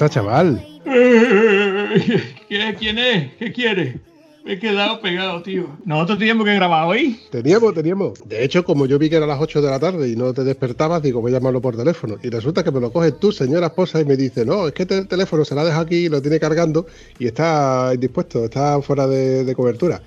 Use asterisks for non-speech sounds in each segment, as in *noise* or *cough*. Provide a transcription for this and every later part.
Pasa, chaval? ¿Qué, ¿Quién es? ¿Qué quiere? Me he quedado pegado, tío. Nosotros teníamos que grabar hoy. Teníamos, teníamos. De hecho, como yo vi que era las 8 de la tarde y no te despertabas, digo, voy a llamarlo por teléfono. Y resulta que me lo coges tú, señora esposa, y me dice, no, es que este teléfono se la deja aquí, lo tiene cargando y está indispuesto, está fuera de, de cobertura.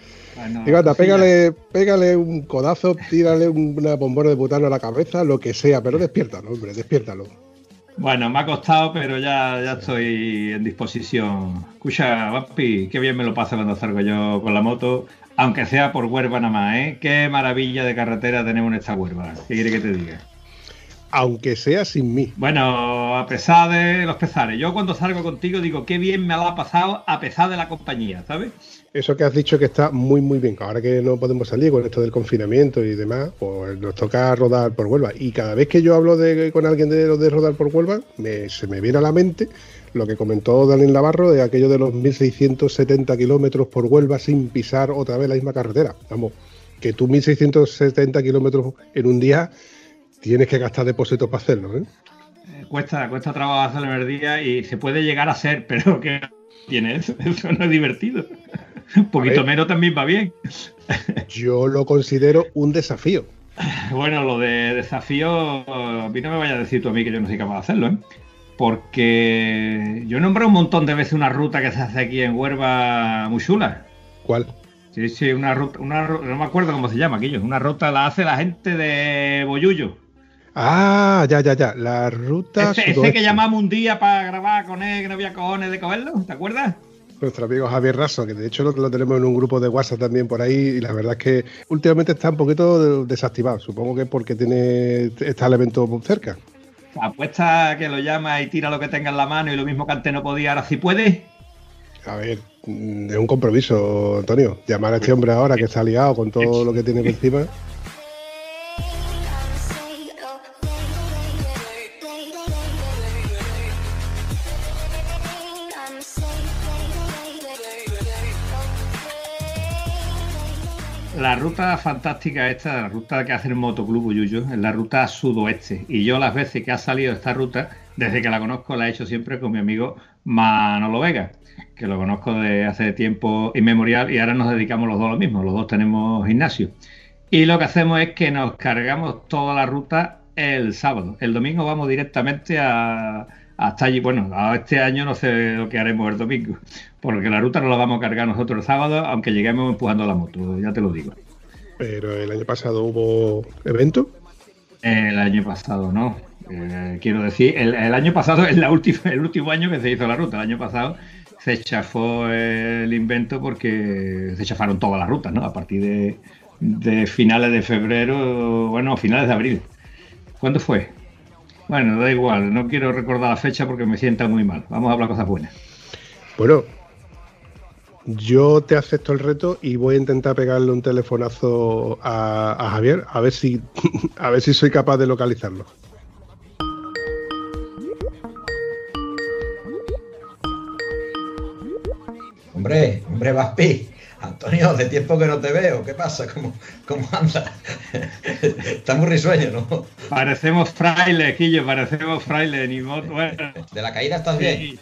Digo, anda, ya. pégale, pégale un codazo, tírale una bombona de butano a la cabeza, lo que sea, pero despiértalo, hombre, despiértalo. Bueno, me ha costado, pero ya, ya estoy en disposición. Escucha, Vampi, qué bien me lo pasa cuando salgo yo con la moto, aunque sea por Huerva nada más, ¿eh? Qué maravilla de carretera tenemos en esta Huerva. ¿Qué quiere que te diga? Aunque sea sin mí. Bueno, a pesar de los pesares, yo cuando salgo contigo digo, qué bien me ha pasado a pesar de la compañía, ¿sabes? Eso que has dicho que está muy, muy bien. Ahora que no podemos salir con esto del confinamiento y demás, pues nos toca rodar por Huelva. Y cada vez que yo hablo de, con alguien de, lo de rodar por Huelva, me- se me viene a la mente lo que comentó Daniel Navarro de aquello de los 1.670 kilómetros por Huelva sin pisar otra vez la misma carretera. Vamos, que tú 1.670 kilómetros en un día tienes que gastar depósitos para hacerlo, ¿eh? Eh, Cuesta, cuesta trabajo hacerlo en el día y se puede llegar a ser, pero que tiene *laughs* eso, no es divertido. Un poquito menos también va bien. Yo lo considero un desafío. *laughs* Bueno, lo de desafío, a mí no me vayas a decir tú a mí que yo no soy capaz de hacerlo, ¿eh? Porque yo he nombrado un montón de veces una ruta que se hace aquí en Huerva muy chula. ¿Cuál? Sí, sí, una ruta, una, no me acuerdo cómo se llama aquello. Una ruta la hace la gente de Boyullo. Ah, ya, ya, ya. La ruta. Ese, que llamamos un día para grabar con él, que no había cojones de cogerlo, ¿te acuerdas? Nuestro amigo Javier Raso, que de hecho lo, lo tenemos en un grupo de WhatsApp también por ahí, y la verdad es que últimamente está un poquito desactivado. Supongo que es porque tiene está el evento cerca. Apuesta que lo llama y tira lo que tenga en la mano y lo mismo que antes no podía, ahora sí puede. A ver, mm, es un compromiso, Antonio. Llamar a este hombre ahora que está liado con todo lo que tiene por encima. La ruta fantástica esta, la ruta que hace el Motoclub Uyuyo, es la ruta sudoeste. Y yo las veces que ha salido esta ruta, desde que la conozco, la he hecho siempre con mi amigo Manolo Vega, que lo conozco de hace tiempo inmemorial y ahora nos dedicamos los dos a lo mismo, los dos tenemos gimnasio. Y lo que hacemos es que nos cargamos toda la ruta el sábado. El domingo vamos directamente a, hasta allí. Bueno, este año no sé lo que haremos el domingo, porque la ruta no la vamos a cargar nosotros el sábado, aunque lleguemos empujando la moto, ya te lo digo. Pero el año pasado hubo evento. El año pasado no. Eh, quiero decir, el, el año pasado es la última, el último año que se hizo la ruta. El año pasado se chafó el invento porque se chafaron todas las rutas, ¿no? A partir de, de finales de febrero, bueno, finales de abril. ¿Cuándo fue? Bueno, da igual, no quiero recordar la fecha porque me sienta muy mal. Vamos a hablar cosas buenas. Bueno, yo te acepto el reto y voy a intentar pegarle un telefonazo a, a Javier a ver si *laughs* a ver si soy capaz de localizarlo. Hombre, hombre, Vaspi. Antonio, de tiempo que no te veo. ¿Qué pasa? ¿Cómo, cómo andas? *laughs* Está muy risueño, ¿no? Parecemos frailes, Quillo, parecemos frailes. Ni modo, *laughs* bueno, ¿De la caída estás bien? Sí,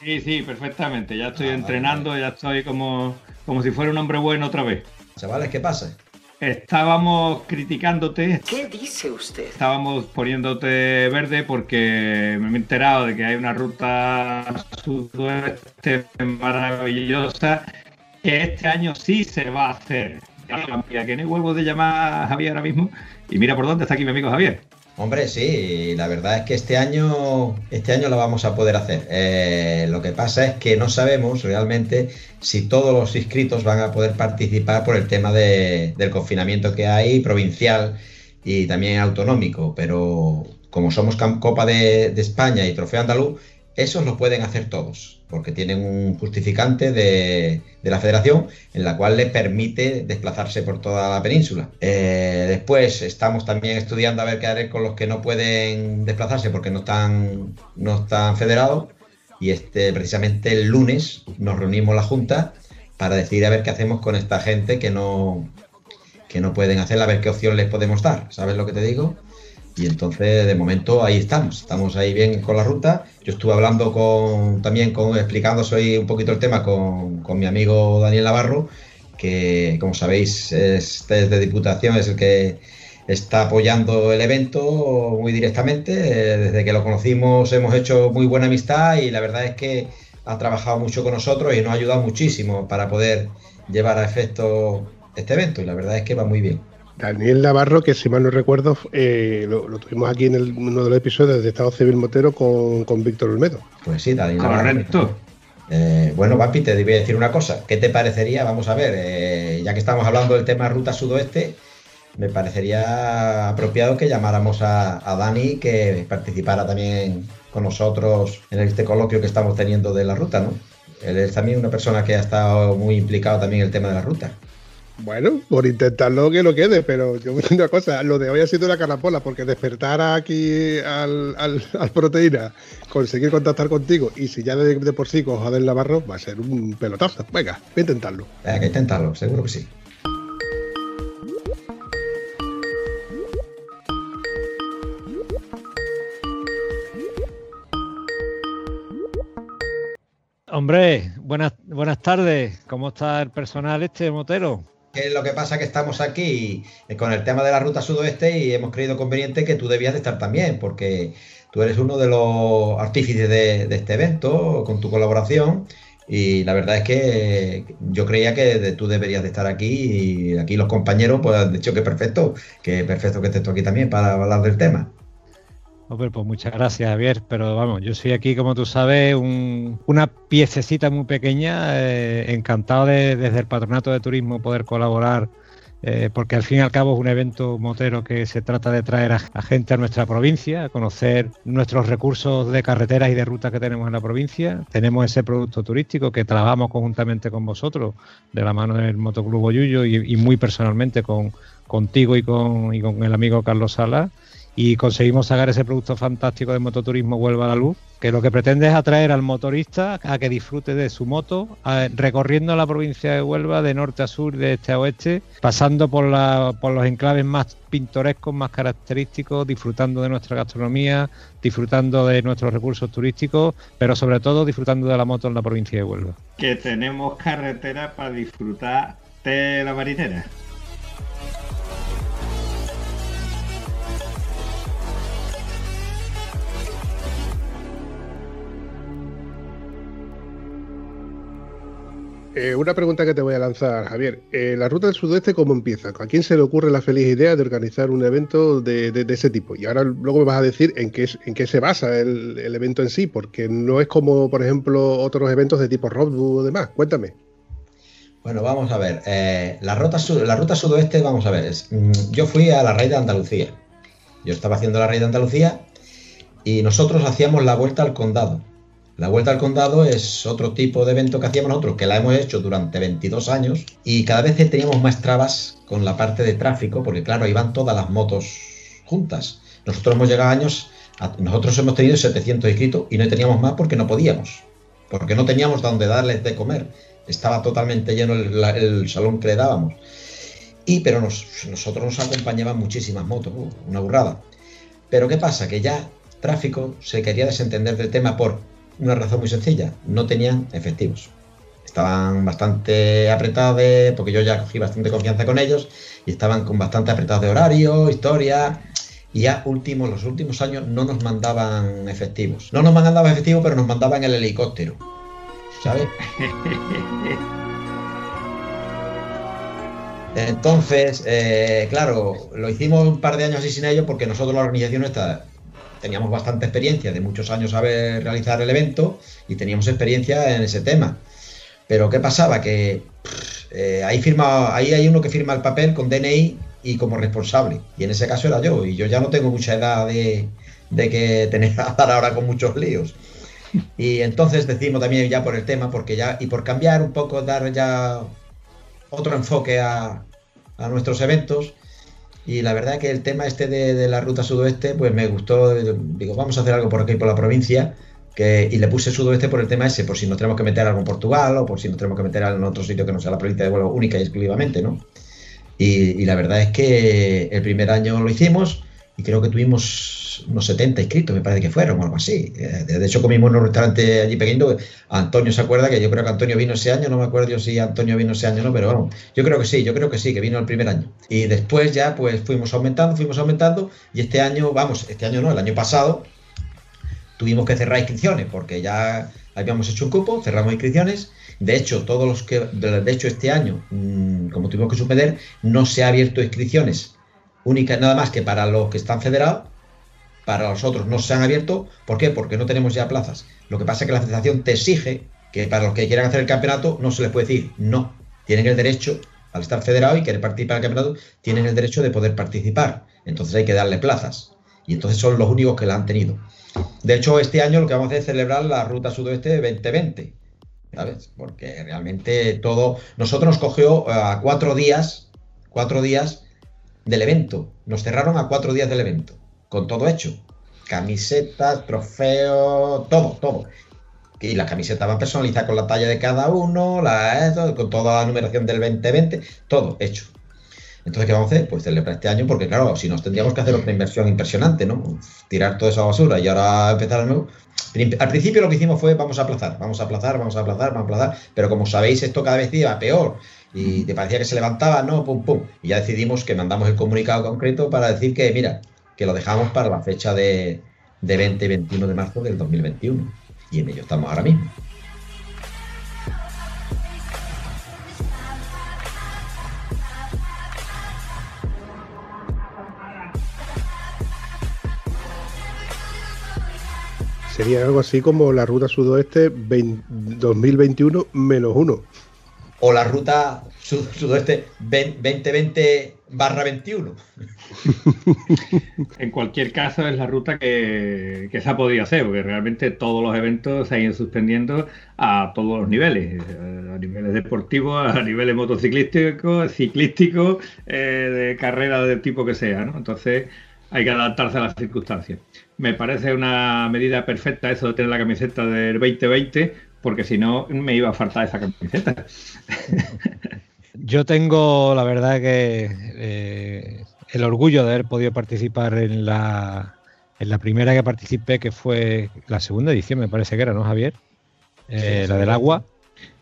sí, sí, perfectamente. Ya estoy Ah, vale, entrenando, ya estoy como, como si fuera un hombre bueno otra vez. Chavales, ¿qué pasa? Estábamos criticándote, ¿Qué dice usted? estábamos poniéndote verde porque me he enterado de que hay una ruta sudoeste maravillosa que este año sí se va a hacer. Que no hay huevos de llamar a Javier ahora mismo. Y mira por dónde está aquí mi amigo Javier. Hombre, sí, la verdad es que este año, este año lo vamos a poder hacer. Eh, lo que pasa es que no sabemos realmente si todos los inscritos van a poder participar por el tema de- del confinamiento que hay provincial y también autonómico, pero como somos Copa de, de España y Trofeo Andaluz, esos lo pueden hacer todos, porque tienen un justificante de, la federación en la cual le permite desplazarse por toda la península. Eh, después estamos también estudiando a ver qué haré con los que no pueden desplazarse porque no están, no están federados. Y este, precisamente el lunes nos reunimos la Junta para decidir a ver qué hacemos con esta gente que no, que no pueden hacerla, a ver qué opción les podemos dar. ¿Sabes lo que te digo? Y entonces, de momento, ahí estamos. Estamos ahí bien con la ruta. Yo estuve hablando con, también con, explicándose hoy un poquito el tema con, con mi amigo Daniel Navarro, que, como sabéis, es desde Diputación, es el que está apoyando el evento muy directamente. Eh, Desde que lo conocimos hemos hecho muy buena amistad y la verdad es que ha trabajado mucho con nosotros y nos ha ayudado muchísimo para poder llevar a efecto este evento. Y la verdad es que va muy bien. Daniel Navarro, que si mal no recuerdo, eh, lo, lo tuvimos aquí en el- uno de los episodios de Estado Civil Motero con, con Víctor Olmedo. Pues sí, Daniel Navarro. Correcto. Eh, bueno, Papi, te voy a decir una cosa. ¿Qué te parecería? Vamos a ver, eh, ya que estamos hablando del tema Ruta Sudoeste, me parecería apropiado que llamáramos a, a Dani que participara también con nosotros en este coloquio que estamos teniendo de la ruta, ¿no? Él es también una persona que ha estado muy implicado también en el tema de la ruta. Bueno, por intentarlo que lo quede, pero yo voy una cosa, lo de hoy ha sido una carapola, porque despertar aquí al, al, al proteína, conseguir contactar contigo, y si ya de, de por sí con Joder Navarro, va a ser un pelotazo. Venga, voy a intentarlo. Hay que intentarlo, seguro que sí. Hombre, buenas, buenas tardes. ¿Cómo está el personal este motero? Que lo que pasa es que estamos aquí eh, con el tema de la ruta sudoeste y hemos creído conveniente que tú debías de estar también, porque tú eres uno de los artífices de, este evento con tu colaboración y la verdad es que yo creía que tú deberías de estar aquí y aquí los compañeros pues han dicho que perfecto, que perfecto que estés tú aquí también para hablar del tema. Hombre, pues muchas gracias, Javier. Pero vamos, yo soy aquí, como tú sabes, un- una piececita muy pequeña. eh, encantado de, desde el Patronato de Turismo poder colaborar, eh, porque al fin y al cabo es un evento motero que se trata de traer a, a gente a nuestra provincia, a conocer nuestros recursos de carreteras y de rutas que tenemos en la provincia. Tenemos ese producto turístico que trabajamos conjuntamente con vosotros, de la mano del Motoclub Oyuyo y, y muy personalmente con, contigo y con, y con el amigo Carlos Sala y conseguimos sacar ese producto fantástico de mototurismo Huelva a la luz, que lo que pretende es atraer al motorista a que disfrute de su moto, recorriendo la provincia de Huelva de norte a sur, de este a oeste, pasando por, la- por los enclaves más pintorescos, más característicos, disfrutando de nuestra gastronomía, disfrutando de nuestros recursos turísticos, pero sobre todo disfrutando de la moto en la provincia de Huelva. Que tenemos carretera para disfrutar de la marinera. Eh, una pregunta que te voy a lanzar, Javier. Eh, ¿La ruta del sudeste cómo empieza? ¿A quién se le ocurre la feliz idea de organizar un evento de, ese tipo? Y ahora luego me vas a decir en qué, en qué se basa el, evento en sí, porque no es como, por ejemplo, otros eventos de tipo roadbook o demás. Cuéntame. Bueno, vamos a ver. eh, la, ruta la ruta sudoeste, vamos a ver. mm, yo fui a la Rey de Andalucía. Yo estaba haciendo la Rey de Andalucía y nosotros hacíamos la vuelta al condado. La vuelta al condado es otro tipo de evento que hacíamos nosotros, que la hemos hecho durante 22 años y cada vez teníamos más trabas con la parte de tráfico, porque claro, iban todas las motos juntas. Nosotros hemos llegado años, nosotros hemos tenido 700 inscritos y no teníamos más porque no podíamos, porque no teníamos donde darles de comer. Estaba totalmente lleno el, salón que le dábamos. Y pero nos- nosotros nos acompañaban muchísimas motos, uh, una burrada. Pero ¿qué pasa? Que ya tráfico se quería desentender del tema por una razón muy sencilla, no tenían efectivos. Estaban bastante apretados de, porque yo ya cogí bastante confianza con ellos y estaban con bastante apretados de horario, historia. Y ya últimos, los últimos años no nos mandaban efectivos. No nos mandaban efectivos, pero nos mandaban el helicóptero. ¿Sabes? *laughs* Entonces, eh, claro, lo hicimos un par de años así sin ellos porque nosotros la organización esta teníamos bastante experiencia de muchos años saber realizar el evento y teníamos experiencia en ese tema. Pero ¿qué pasaba? Que eh, ahí, firma, ahí hay uno que firma el papel con DNI y como responsable. Y en ese caso era yo. Y yo ya no tengo mucha edad de, que tener *laughs* a dar ahora con muchos líos. Y entonces decimos también ya por el tema, porque ya, y por cambiar un poco, dar ya otro enfoque a, a nuestros eventos. Y la verdad que el tema este de, la ruta sudoeste, pues me gustó. Digo, vamos a hacer algo por aquí, por la provincia. Que, y le puse sudoeste por el tema ese, por si nos tenemos que meter algo en Portugal o por si nos tenemos que meter en otro sitio que no sea la provincia de Huelva única y exclusivamente, ¿no? Y, la verdad es que el primer año lo hicimos y creo que tuvimos unos 70 inscritos, me parece que fueron o algo así. Eh, de hecho, comimos en un restaurante allí pequeño. Antonio se acuerda que yo creo que Antonio vino ese año, no me acuerdo yo si Antonio vino ese año o no, pero vamos, yo creo que sí, yo creo que sí, que vino el primer año. Y después ya pues fuimos aumentando, fuimos aumentando y este año, vamos, este año no, el año pasado tuvimos que cerrar inscripciones porque ya habíamos hecho un cupo, cerramos inscripciones. De hecho, todos los que, de hecho, este año, mm, como tuvimos que suspender, no se ha abierto inscripciones únicas nada más que para los que están federados. Para los otros no se han abierto. ¿Por qué? Porque no tenemos ya plazas. Lo que pasa es que la federación te exige que para los que quieran hacer el campeonato no se les puede decir no. Tienen el derecho, al estar federado y querer participar en el campeonato, tienen el derecho de poder participar. Entonces hay que darle plazas. Y entonces son los únicos que la han tenido. De hecho, este año lo que vamos a hacer es celebrar la Ruta Sudoeste 2020, ¿sabes? Porque realmente todo... Nosotros nos cogió eh, a cuatro días, cuatro días del evento. Nos cerraron a cuatro días del evento, con todo hecho. Camisetas, trofeos, todo, todo. Y las camisetas van personalizadas con la talla de cada uno, la, con toda la numeración del 2020, todo hecho. Entonces, ¿qué vamos a hacer? Pues celebrar este año, porque claro, si nos tendríamos que hacer otra inversión impresionante, ¿no? Tirar toda esa basura y ahora empezar de nuevo. Al principio lo que hicimos fue vamos a aplazar, vamos a aplazar, vamos a aplazar, vamos a aplazar, pero como sabéis esto cada vez iba peor y te parecía que se levantaba, no, pum, pum. Y ya decidimos que mandamos el comunicado concreto para decir que, mira, que lo dejamos para la fecha de, de 20 y 21 de marzo del 2021. Y en ello estamos ahora mismo. Sería algo así como la ruta sudoeste 2021 menos uno. O la ruta sudoeste 2020 barra 21. en cualquier caso es la ruta que, se ha podido hacer, porque realmente todos los eventos se han ido suspendiendo a todos los niveles, a niveles deportivos, a niveles motociclísticos, ciclísticos, eh, de carrera del tipo que sea, ¿no? Entonces hay que adaptarse a las circunstancias. Me parece una medida perfecta eso de tener la camiseta del 2020, porque si no me iba a faltar esa camiseta. Yo tengo, la verdad, que eh, el orgullo de haber podido participar en la, en la primera que participé, que fue la segunda edición, me parece que era, ¿no, Javier? Eh, la del agua.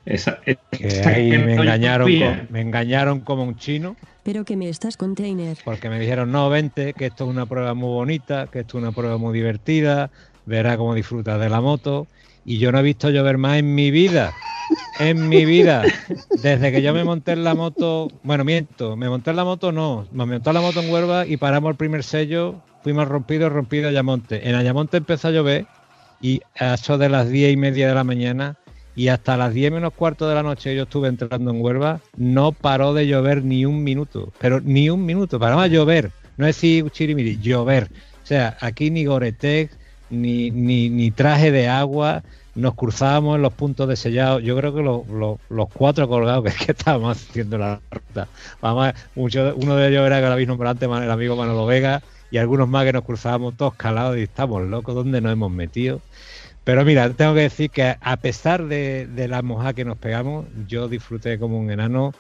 Esa, que ahí me engañaron, me engañaron como un chino. Pero que me estás container. Porque me dijeron, no, vente, que esto es una prueba muy bonita, que esto es una prueba muy divertida, verá cómo disfrutas de la moto. Y yo no he visto llover más en mi vida. En mi vida. Desde que yo me monté en la moto, bueno, miento, me monté en la moto no, me monté en la moto en Huelva y paramos el primer sello, fuimos rompidos, rompido Ayamonte. En Ayamonte empezó a llover y a eso de las diez y media de la mañana y hasta las 10 menos cuarto de la noche yo estuve entrando en Huelva, no paró de llover ni un minuto, pero ni un minuto, paraba a llover, no es decir chirimiri, llover. O sea, aquí ni Goretex, ni, ni, traje de agua, nos cruzábamos en los puntos de sellado. Yo creo que los, cuatro colgados *laughs* que, estábamos haciendo la ruta. Vamos, mucho, uno de ellos era que lo habéis nombrado antes, el amigo Manolo Vega, y algunos más que nos cruzábamos todos calados y estamos locos, ¿dónde nos hemos metido? Pero mira, tengo que decir que a pesar de, la moja que nos pegamos, yo disfruté como un enano.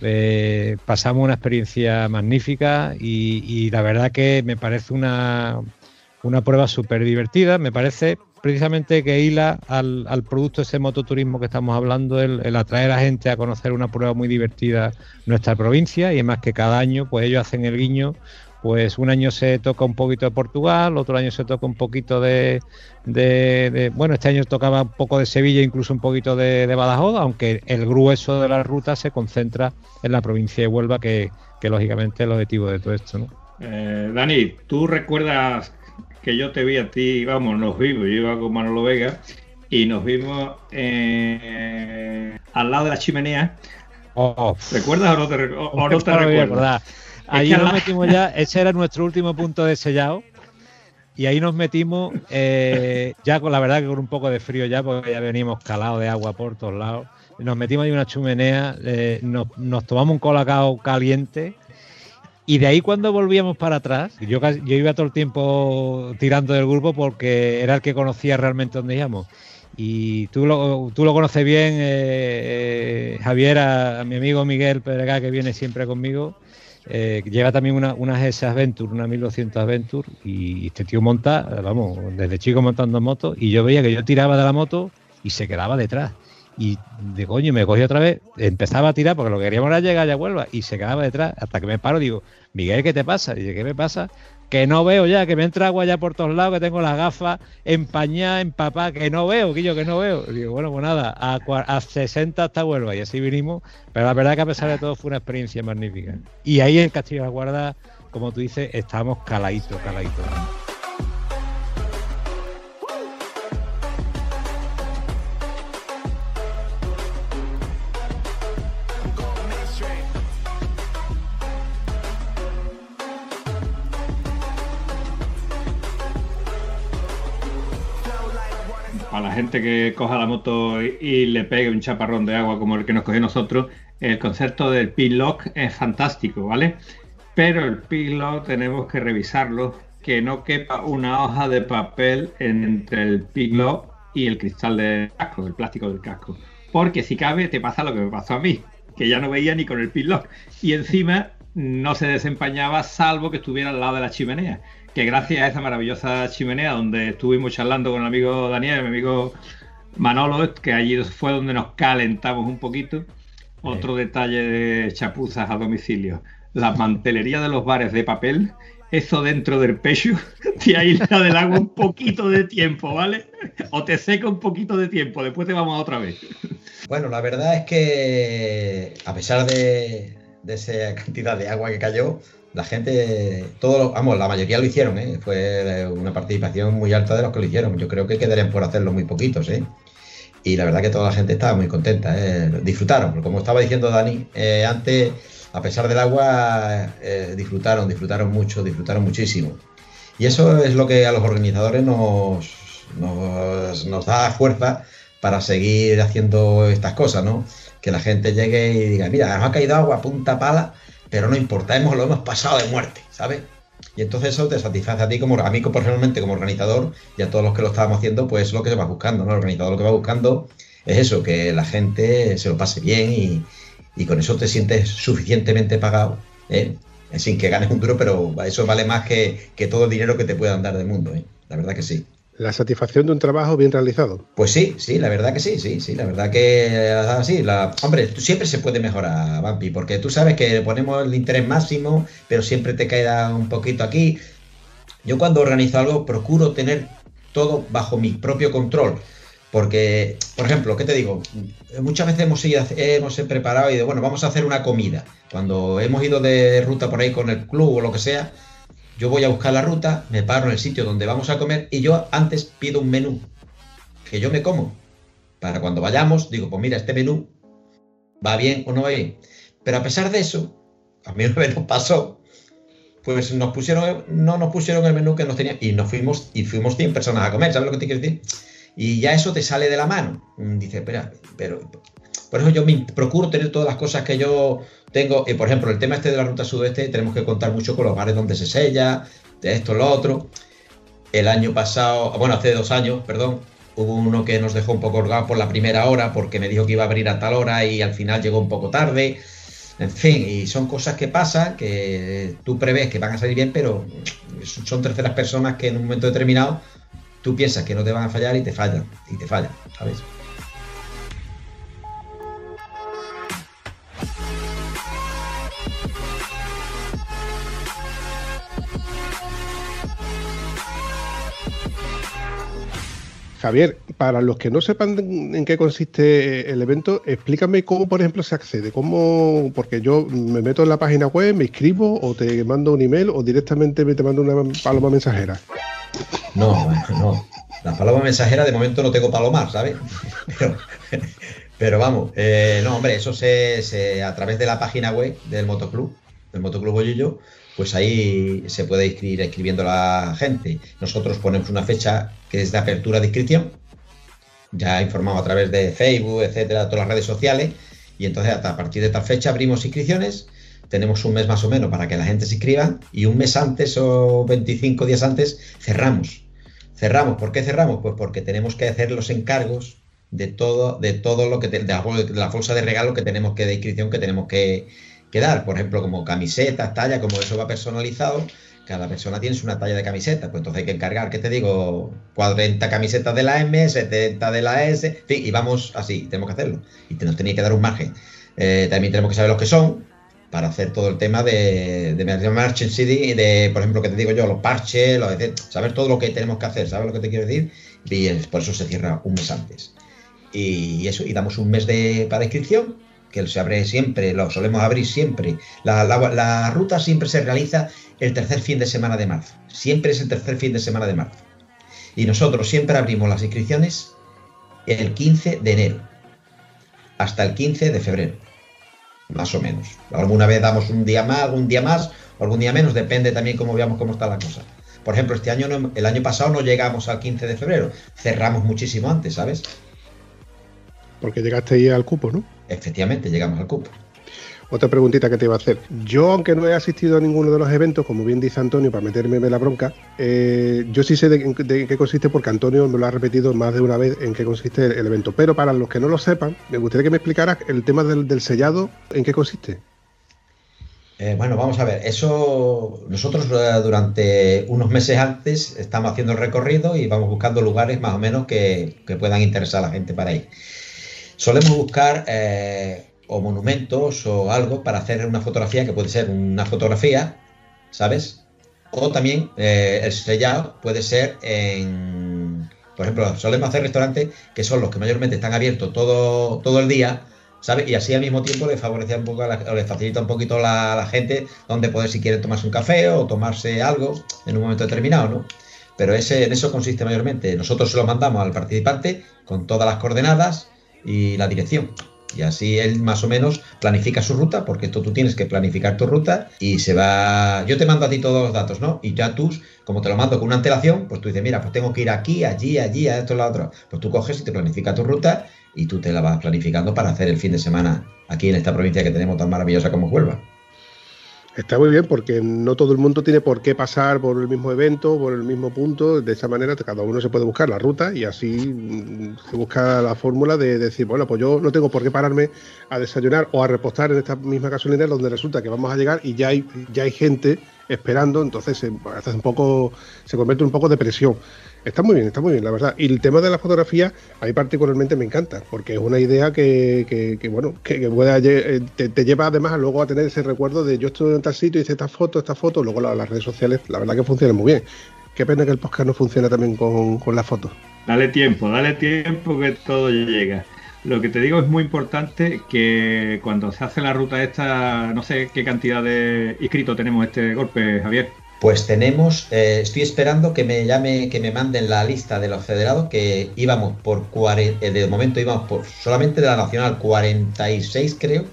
Eh, pasamos una experiencia magnífica y, la verdad que me parece una, una prueba súper divertida. Me parece precisamente que hila al, al, producto ese mototurismo que estamos hablando, el, atraer a gente a conocer una prueba muy divertida nuestra provincia y además que cada año pues ellos hacen el guiño pues un año se toca un poquito de Portugal, otro año se toca un poquito de, bueno, este año tocaba un poco de Sevilla, incluso un poquito de, de, Badajoz, aunque el grueso de la ruta se concentra en la provincia de Huelva, que, que lógicamente es el objetivo de todo esto. Eh, Dani, ¿tú recuerdas que yo te vi a ti, vamos, nos vimos, yo iba con Manolo Vega y nos vimos eh, al lado de la chimenea? Oh, ¿Recuerdas o no te, o *laughs* no te recuerdas? Ahí nos metimos ya, ese era nuestro último punto de sellado. Y ahí nos metimos, eh, ya con la verdad que con un poco de frío ya, porque ya veníamos calados de agua por todos lados. Nos metimos ahí una chimenea, eh, nos, nos, tomamos un colacao caliente. Y de ahí cuando volvíamos para atrás, yo, yo iba todo el tiempo tirando del grupo porque era el que conocía realmente dónde íbamos. Y tú lo, tú lo conoces bien, eh, Javier, a, mi amigo Miguel Pedregá, que viene siempre conmigo. Eh, lleva también una, una GS Adventure, una 1200 Adventure, y este tío monta, vamos, desde chico montando motos, y yo veía que yo tiraba de la moto y se quedaba detrás. Y de coño, me cogí otra vez, empezaba a tirar porque lo que queríamos era llegar a Huelva y se quedaba detrás, hasta que me paro digo, Miguel, ¿qué te pasa? Y dice, ¿qué me pasa? Que no veo ya, que me entra agua ya por todos lados, que tengo las gafas empañadas, empapadas, que no veo, Quillo, que no veo. Y digo, bueno, pues nada, a, a 60 hasta Huelva y así vinimos, pero la verdad que a pesar de todo fue una experiencia magnífica. Y ahí en Castillo de la Guarda, como tú dices, estábamos caladitos, caladitos. Gente que coja la moto y, le pegue un chaparrón de agua como el que nos cogió nosotros, el concepto del pin lock es fantástico, ¿vale? Pero el pin lock tenemos que revisarlo, que no quepa una hoja de papel entre el pin lock y el cristal del casco, el plástico del casco. Porque si cabe, te pasa lo que me pasó a mí, que ya no veía ni con el pin lock. Y encima no se desempañaba salvo que estuviera al lado de la chimenea que gracias a esa maravillosa chimenea donde estuvimos charlando con el amigo Daniel, mi amigo Manolo, que allí fue donde nos calentamos un poquito. Otro detalle de chapuzas a domicilio. La mantelería de los bares de papel, eso dentro del pecho *laughs* te aísla del agua un poquito de tiempo, ¿vale? O te seca un poquito de tiempo, después te vamos a otra vez. Bueno, la verdad es que a pesar de, de esa cantidad de agua que cayó, la gente, todo, vamos, la mayoría lo hicieron, ¿eh? fue una participación muy alta de los que lo hicieron. Yo creo que quedarían por hacerlo muy poquitos, ¿eh? Y la verdad que toda la gente estaba muy contenta, ¿eh? disfrutaron, como estaba diciendo Dani, eh, antes, a pesar del agua, disfrutaron, disfrutaron mucho, disfrutaron muchísimo. Y eso es lo que a los organizadores nos, nos, nos da fuerza para seguir haciendo estas cosas, ¿no? Que la gente llegue y diga, mira, nos ha caído agua, punta pala, pero no importa, hemos, lo hemos pasado de muerte, ¿sabes? Y entonces eso te satisface a ti como a personalmente como organizador y a todos los que lo estábamos haciendo, pues es lo que se va buscando, ¿no? El organizador lo que va buscando es eso, que la gente se lo pase bien y, y con eso te sientes suficientemente pagado, ¿eh? sin que ganes un duro, pero eso vale más que, que todo el dinero que te puedan dar del mundo, ¿eh? La verdad que sí. La satisfacción de un trabajo bien realizado. Pues sí, sí, la verdad que sí, sí, sí, la verdad que así, la, hombre, siempre se puede mejorar, Vampi, porque tú sabes que ponemos el interés máximo, pero siempre te queda un poquito aquí. Yo cuando organizo algo procuro tener todo bajo mi propio control, porque, por ejemplo, ¿qué te digo? Muchas veces hemos, ido, hemos preparado y de, bueno, vamos a hacer una comida. Cuando hemos ido de ruta por ahí con el club o lo que sea, yo voy a buscar la ruta, me paro en el sitio donde vamos a comer y yo antes pido un menú que yo me como. Para cuando vayamos, digo, pues mira, este menú va bien o no va bien. Pero a pesar de eso, a mí *laughs* vez nos pasó, pues nos pusieron, no nos pusieron el menú que nos tenían y nos fuimos y fuimos 100 personas a comer, ¿sabes lo que te quiero decir? Y ya eso te sale de la mano. Dice, espera, pero por eso yo me procuro tener todas las cosas que yo tengo. Y por ejemplo, el tema este de la ruta sudeste, tenemos que contar mucho con los bares donde se sella, de esto, lo otro. El año pasado, bueno, hace dos años, perdón, hubo uno que nos dejó un poco holgado por la primera hora porque me dijo que iba a abrir a tal hora y al final llegó un poco tarde. En fin, y son cosas que pasan, que tú prevés que van a salir bien, pero son terceras personas que en un momento determinado tú piensas que no te van a fallar y te fallan, y te fallan, ¿sabes? Javier, para los que no sepan en qué consiste el evento, explícame cómo, por ejemplo, se accede. Cómo, porque yo me meto en la página web, me inscribo o te mando un email o directamente me te mando una paloma mensajera. No, no. La paloma mensajera de momento no tengo palomar, ¿sabes? Pero, pero vamos, eh, no, hombre, eso se, a través de la página web del motoclub, del motoclub Bollillo, pues ahí se puede inscribir escribiendo la gente. Nosotros ponemos una fecha que es de apertura de inscripción, ya informado a través de Facebook, etcétera, todas las redes sociales, y entonces a partir de tal fecha abrimos inscripciones, tenemos un mes más o menos para que la gente se inscriba, y un mes antes o 25 días antes cerramos. Cerramos, ¿por qué cerramos? Pues porque tenemos que hacer los encargos de todo, de todo lo que de la, bolsa de regalo que tenemos que de inscripción que tenemos que, que dar. Por ejemplo, como camisetas, talla, como eso va personalizado, cada persona tiene una talla de camiseta, pues entonces hay que encargar, ¿qué te digo? 40 camisetas de la M, 70 de la S, en fin, y vamos así, tenemos que hacerlo. Y nos tenía que dar un margen. Eh, también tenemos que saber los que son para hacer todo el tema de, de, de de, por ejemplo, que te digo yo, los parches, los, saber todo lo que tenemos que hacer, ¿sabes lo que te quiero decir? Y por eso se cierra un mes antes. Y eso, y damos un mes de, para inscripción que se abre siempre, lo solemos abrir siempre. La, ruta siempre se realiza el tercer fin de semana de marzo. Siempre es el tercer fin de semana de marzo. Y nosotros siempre abrimos las inscripciones el 15 de enero hasta el 15 de febrero. Más o menos. Alguna vez damos un día más, algún día más, algún día menos, depende también cómo veamos cómo está la cosa. Por ejemplo, este año, el año pasado no llegamos al 15 de febrero, cerramos muchísimo antes, ¿sabes? Porque llegaste ahí al cupo, ¿no? Efectivamente, llegamos al cupo. Otra preguntita que te iba a hacer. Yo, aunque no he asistido a ninguno de los eventos, como bien dice Antonio, para meterme en la bronca, eh, yo sí sé de, qué consiste porque Antonio me lo ha repetido más de una vez en qué consiste el, evento. Pero para los que no lo sepan, me gustaría que me explicaras el tema del, sellado, en qué consiste. Eh, bueno, vamos a ver, eso nosotros eh, durante unos meses antes estamos haciendo el recorrido y vamos buscando lugares más o menos que, que puedan interesar a la gente para ir. Solemos buscar eh, o monumentos o algo para hacer una fotografía que puede ser una fotografía, ¿sabes? O también eh, el sellado puede ser en, por ejemplo, solemos hacer restaurantes que son los que mayormente están abiertos todo, todo el día, ¿sabes? Y así al mismo tiempo le favorece un poco, o le facilita un poquito a la, gente donde poder si quiere tomarse un café o tomarse algo en un momento determinado, ¿no? Pero ese, en eso consiste mayormente. Nosotros se lo mandamos al participante con todas las coordenadas y la dirección. Y así él más o menos planifica su ruta, porque esto tú tienes que planificar tu ruta y se va. Yo te mando a ti todos los datos, ¿no? Y ya tú, como te lo mando con una antelación, pues tú dices, mira, pues tengo que ir aquí, allí, allí, a esto, a otro. Pues tú coges y te planifica tu ruta y tú te la vas planificando para hacer el fin de semana aquí en esta provincia que tenemos tan maravillosa como Huelva. Está muy bien porque no todo el mundo tiene por qué pasar por el mismo evento, por el mismo punto. De esa manera cada uno se puede buscar la ruta y así mm, se busca la fórmula de decir, bueno, pues yo no tengo por qué pararme a desayunar o a repostar en esta misma gasolinera donde resulta que vamos a llegar y ya hay, ya hay gente esperando, entonces se, un poco, se convierte un poco de presión. Está muy bien, está muy bien, la verdad. Y el tema de la fotografía, a mí particularmente me encanta, porque es una idea que, bueno, que, eh, te, lleva además luego a tener ese recuerdo de yo estoy en tal sitio, hice esta foto, esta foto, luego las redes sociales, la verdad que funcionan muy bien. Qué pena que el podcast no funcione también con, con las fotos. Dale tiempo, dale tiempo que todo llega. Lo que te digo es muy importante que cuando se hace la ruta esta, no sé qué cantidad de inscritos tenemos este golpe, Javier. Pues tenemos, eh, estoy esperando que me llame, que me manden la lista de los federados, que íbamos por 40, eh, de momento íbamos por solamente de la nacional 46 creo,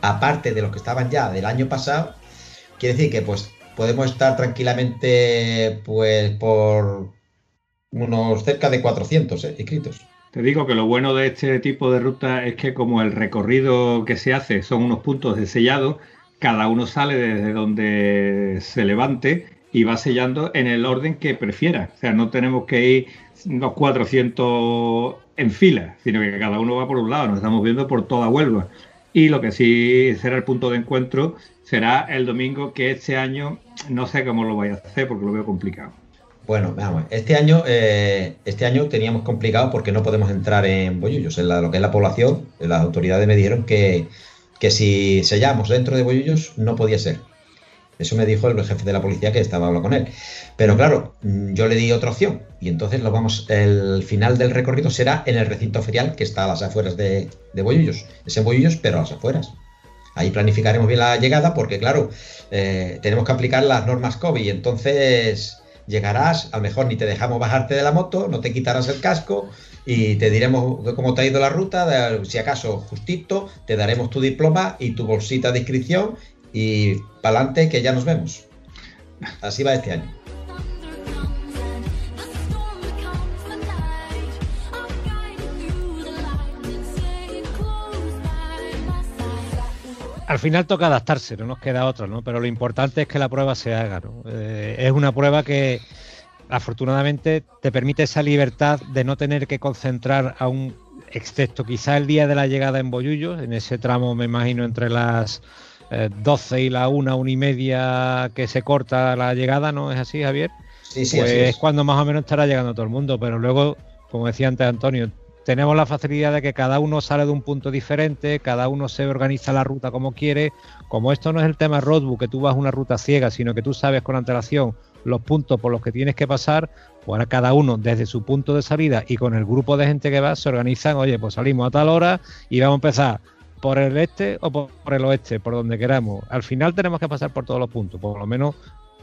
aparte de los que estaban ya del año pasado, quiere decir que pues podemos estar tranquilamente pues por unos cerca de 400 eh, inscritos. Te digo que lo bueno de este tipo de ruta es que como el recorrido que se hace son unos puntos de sellado, cada uno sale desde donde se levante y va sellando en el orden que prefiera. O sea, no tenemos que ir los 400 en fila, sino que cada uno va por un lado, nos estamos viendo por toda Huelva. Y lo que sí será el punto de encuentro será el domingo, que este año no sé cómo lo voy a hacer porque lo veo complicado. Bueno, vamos, este año, eh, este año teníamos complicado porque no podemos entrar en Bollullos, en lo que es la población. Las autoridades me dijeron que, que si sellamos dentro de Bollullos no podía ser. Eso me dijo el jefe de la policía que estaba hablando con él. Pero claro, mm, yo le di otra opción y entonces lo vamos, el final del recorrido será en el recinto ferial que está a las afueras de, de Bollullos. Es en pero a las afueras. Ahí planificaremos bien la llegada porque, claro, eh, tenemos que aplicar las normas COVID entonces llegarás, a lo mejor ni te dejamos bajarte de la moto, no te quitarás el casco y te diremos cómo te ha ido la ruta, si acaso justito, te daremos tu diploma y tu bolsita de inscripción y para adelante que ya nos vemos. Así va este año. al final toca adaptarse, no nos queda otra, ¿no? Pero lo importante es que la prueba se haga, ¿no? Eh, es una prueba que afortunadamente te permite esa libertad de no tener que concentrar a un, excepto quizá el día de la llegada en Boyullos, en ese tramo me imagino entre las 12 eh, y la 1, 1 y media que se corta la llegada, ¿no es así, Javier? Sí, sí, pues así es cuando más o menos estará llegando todo el mundo, pero luego, como decía antes Antonio, tenemos la facilidad de que cada uno sale de un punto diferente, cada uno se organiza la ruta como quiere. Como esto no es el tema roadbook, que tú vas una ruta ciega, sino que tú sabes con antelación los puntos por los que tienes que pasar, pues ahora cada uno desde su punto de salida y con el grupo de gente que va se organizan, oye, pues salimos a tal hora y vamos a empezar por el este o por el oeste, por donde queramos. Al final tenemos que pasar por todos los puntos, por lo menos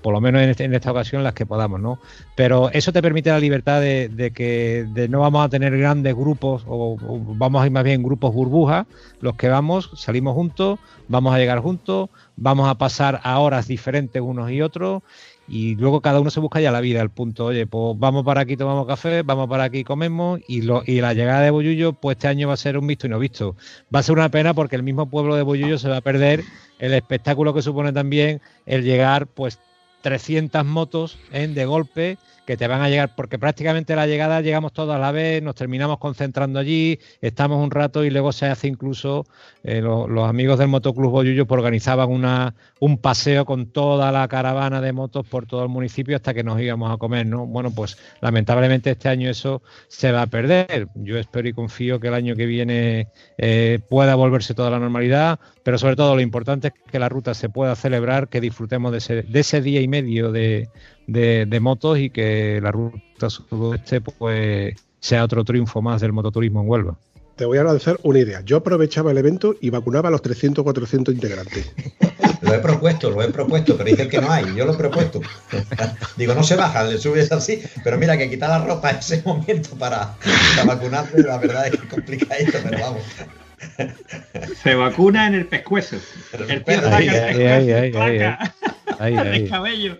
por lo menos este, en, esta ocasión las que podamos, ¿no? Pero eso te permite la libertad de, que no vamos a tener grandes grupos o, vamos a ir más bien grupos burbujas, los que vamos, salimos juntos, vamos a llegar juntos, vamos a pasar a horas diferentes unos y otros y luego cada uno se busca ya la vida, el punto, oye, pues vamos para aquí, tomamos café, vamos para aquí, comemos y, lo, y la llegada de Boyullo, pues este año va a ser un visto y no visto. Va a ser una pena porque el mismo pueblo de Boyullo se va a perder el espectáculo que supone también el llegar pues 300 motos en de golpe que te van a llegar, porque prácticamente la llegada llegamos todos a la vez, nos terminamos concentrando allí, estamos un rato y luego se hace incluso, eh, los amigos del Motoclub Boyullo pues organizaban una, un paseo con toda la caravana de motos por todo el municipio hasta que nos íbamos a comer, ¿no? Bueno, pues lamentablemente este año eso se va a perder. Yo espero y confío que el año que viene eh, pueda volverse toda la normalidad, pero sobre todo lo importante es que la ruta se pueda celebrar, que disfrutemos de ese, de ese día y medio de, de, motos y que la ruta sudoeste pues sea otro triunfo más del mototurismo en Huelva. Te voy a lanzar una idea. Yo aprovechaba el evento y vacunaba a los 300 400 integrantes. *laughs* lo he propuesto, lo he propuesto, pero dicen que no hay. Yo lo he propuesto. *laughs* Digo, no se baja, le subes así. Pero mira, que quitar la ropa en ese momento para, vacunarse, la verdad es que es complicadito, pero vamos. Se vacuna en el pescuezo. El pie *laughs* el cabello.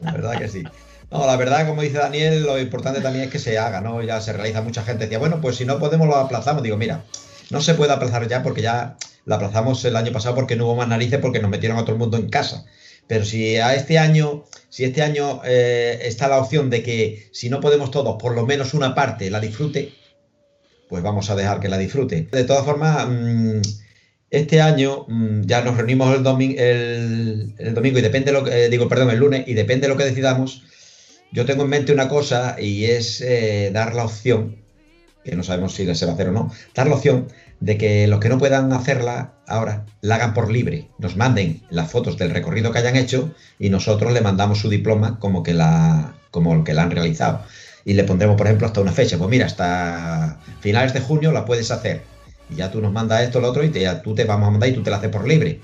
La verdad que sí. No, la verdad, como dice Daniel, lo importante también es que se haga, ¿no? Ya se realiza mucha gente. Decía, bueno, pues si no podemos lo aplazamos. Digo, mira, no se puede aplazar ya porque ya la aplazamos el año pasado porque no hubo más narices porque nos metieron a todo el mundo en casa. Pero si a este año, si este año eh, está la opción de que si no podemos todos, por lo menos una parte la disfrute, pues vamos a dejar que la disfrute. De todas formas, mm, este año mm, ya nos reunimos el, domingo, el, y depende lo que, eh, digo, perdón, el lunes y depende de lo que decidamos. Yo tengo en mente una cosa y es eh, dar la opción, que no sabemos si se va a hacer o no, dar la opción de que los que no puedan hacerla ahora la hagan por libre, nos manden las fotos del recorrido que hayan hecho y nosotros le mandamos su diploma como que la, como que la han realizado. Y le pondremos, por ejemplo, hasta una fecha. Pues mira, hasta finales de junio la puedes hacer y ya tú nos mandas esto, lo otro, y te, ya tú te vamos a mandar y tú te la haces por libre.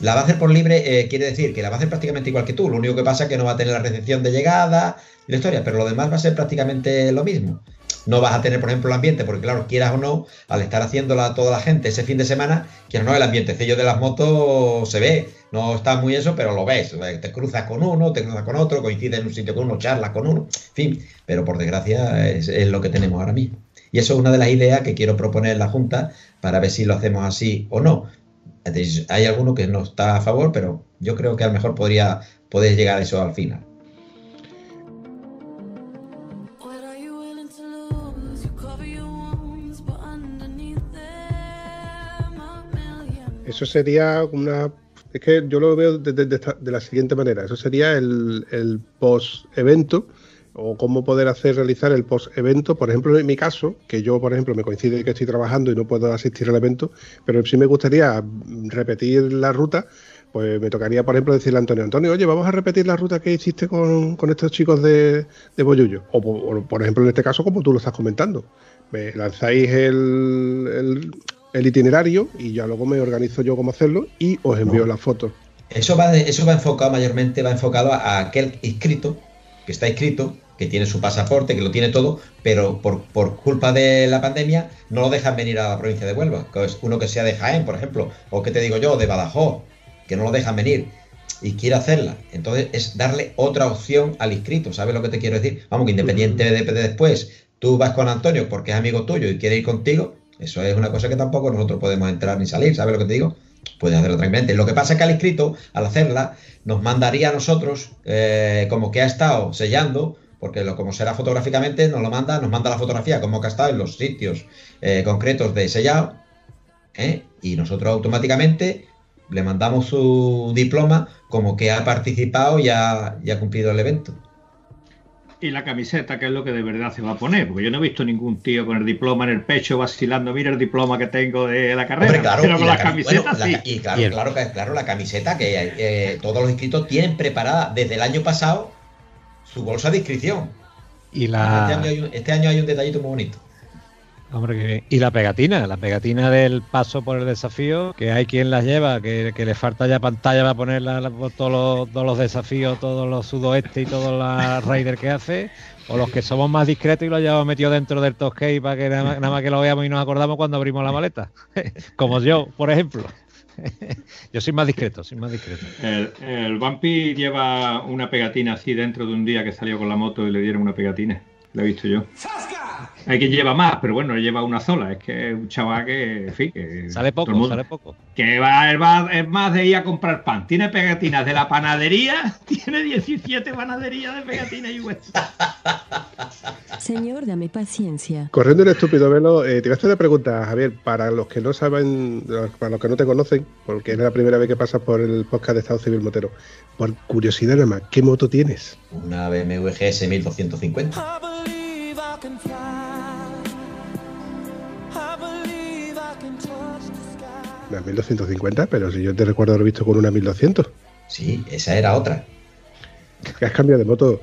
La va a hacer por libre eh, quiere decir que la va a hacer prácticamente igual que tú. Lo único que pasa es que no va a tener la recepción de llegada y la historia, pero lo demás va a ser prácticamente lo mismo. No vas a tener, por ejemplo, el ambiente, porque claro, quieras o no, al estar haciéndola toda la gente ese fin de semana, quieras no, el ambientecillo de las motos se ve. No está muy eso, pero lo ves. Te cruzas con uno, te cruzas con otro, coincide en un sitio con uno, charlas con uno, en fin. Pero por desgracia es lo que tenemos ahora mismo. Y eso es una de las ideas que quiero proponer en la Junta para ver si lo hacemos así o no. Hay alguno que no está a favor, pero yo creo que a lo mejor podría poder llegar a eso al final. Eso sería una... Es que yo lo veo de, la siguiente manera. Eso sería el, el post-evento o cómo poder hacer realizar el post-evento. Por ejemplo, en mi caso, que yo, por ejemplo, me coincide que estoy trabajando y no puedo asistir al evento, pero sí me gustaría repetir la ruta pues me tocaría, por ejemplo, decirle a Antonio, Antonio, oye, vamos a repetir la ruta que hiciste con, con estos chicos de, de Boyullo. O, po- o, por ejemplo, en este caso, como tú lo estás comentando. Me lanzáis el, el- el itinerario y ya luego me organizo yo cómo hacerlo y os envío No. las fotos. Eso va, eso va enfocado mayormente, va enfocado a aquel inscrito, que está inscrito, que tiene su pasaporte, que lo tiene todo, pero por, por culpa de la pandemia no lo dejan venir a la provincia de Huelva. Que es uno que sea de Jaén, por ejemplo, o que te digo yo, de Badajoz, que no lo dejan venir y quiere hacerla. Entonces es darle otra opción al inscrito, ¿sabes lo que te quiero decir? Vamos, que independiente de, de después, tú vas con Antonio porque es amigo tuyo y quiere ir contigo, eso es una cosa que tampoco nosotros podemos entrar ni salir, ¿sabes lo que te digo? Puedes hacerlo tranquilamente. Lo que pasa es que al inscrito, al hacerla, nos mandaría a nosotros, eh, como que ha estado sellando, porque lo, como será fotográficamente, nos lo manda, nos manda la fotografía, como que ha estado en los sitios eh, concretos de sellado, ¿eh? y nosotros automáticamente le mandamos su diploma como que ha participado y ha, y ha cumplido el evento. Y la camiseta, que es lo que de verdad se va a poner, porque yo no he visto ningún tío con el diploma en el pecho vacilando, mira el diploma que tengo de la carrera, Hombre, claro, pero y con la la cami- camiseta bueno, la sí. y claro, claro, que- claro, la camiseta que eh, todos los inscritos tienen preparada desde el año pasado su bolsa de inscripción. Y Este, la, año hay un, este año hay un detallito muy bonito. Hombre, bien. Y la pegatina, la pegatina del paso por el desafío, que hay quien las lleva, que, que le falta ya pantalla para poner la- la- todos, los, todos los desafíos, todos los sudoeste y todos los *laughs* raiders que hace, o los que somos más discretos y lo llevamos metido dentro del Toscade para que nada más que lo veamos y nos acordamos cuando abrimos la maleta. *laughs* Como yo, por ejemplo. *laughs* yo soy más discreto, soy más discreto. El, el Vampi lleva una pegatina así dentro de un día que salió con la moto y le dieron una pegatina. La he visto yo. Hay quien lleva más, pero bueno, lleva una sola. Es que es un chaval que, en fin, que Sale poco, mundo- sale poco. Que va, va- es más de ir a comprar pan. Tiene pegatinas de la panadería, *laughs* tiene 17 panaderías de pegatinas y huesos. Señor, dame paciencia. Corriendo el estúpido velo, eh, te voy a hacer una pregunta, Javier, para los que no saben, para los que no te conocen, porque es la primera vez que pasas por el podcast de Estado Civil Motero. Por curiosidad nada más, ¿qué moto tienes? Una BMW GS 1250. Una 1250, pero si yo te recuerdo haber visto con una 1200. Sí, esa era otra. Que has cambiado de moto.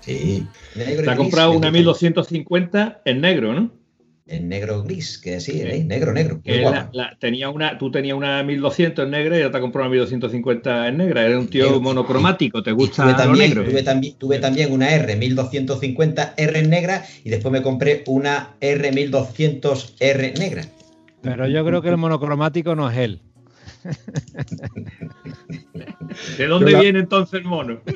Sí. Negro y Te ha comprado una gusta. 1250 en negro, ¿no? En negro gris, que sí, ¿eh? negro, negro. Que Muy la- guapa. la- tenía una, tú tenías una 1200 en negra y ahora te ha comprado una 1250 en negra. Eres un tío monocromático, te gusta tuve lo también, negro. tuve, también, tuve también una R 1250 R en negra y después me compré una R 1200 R negra. Pero yo creo que el monocromático no es él. *laughs* ¿De dónde la- viene entonces el mono? *laughs*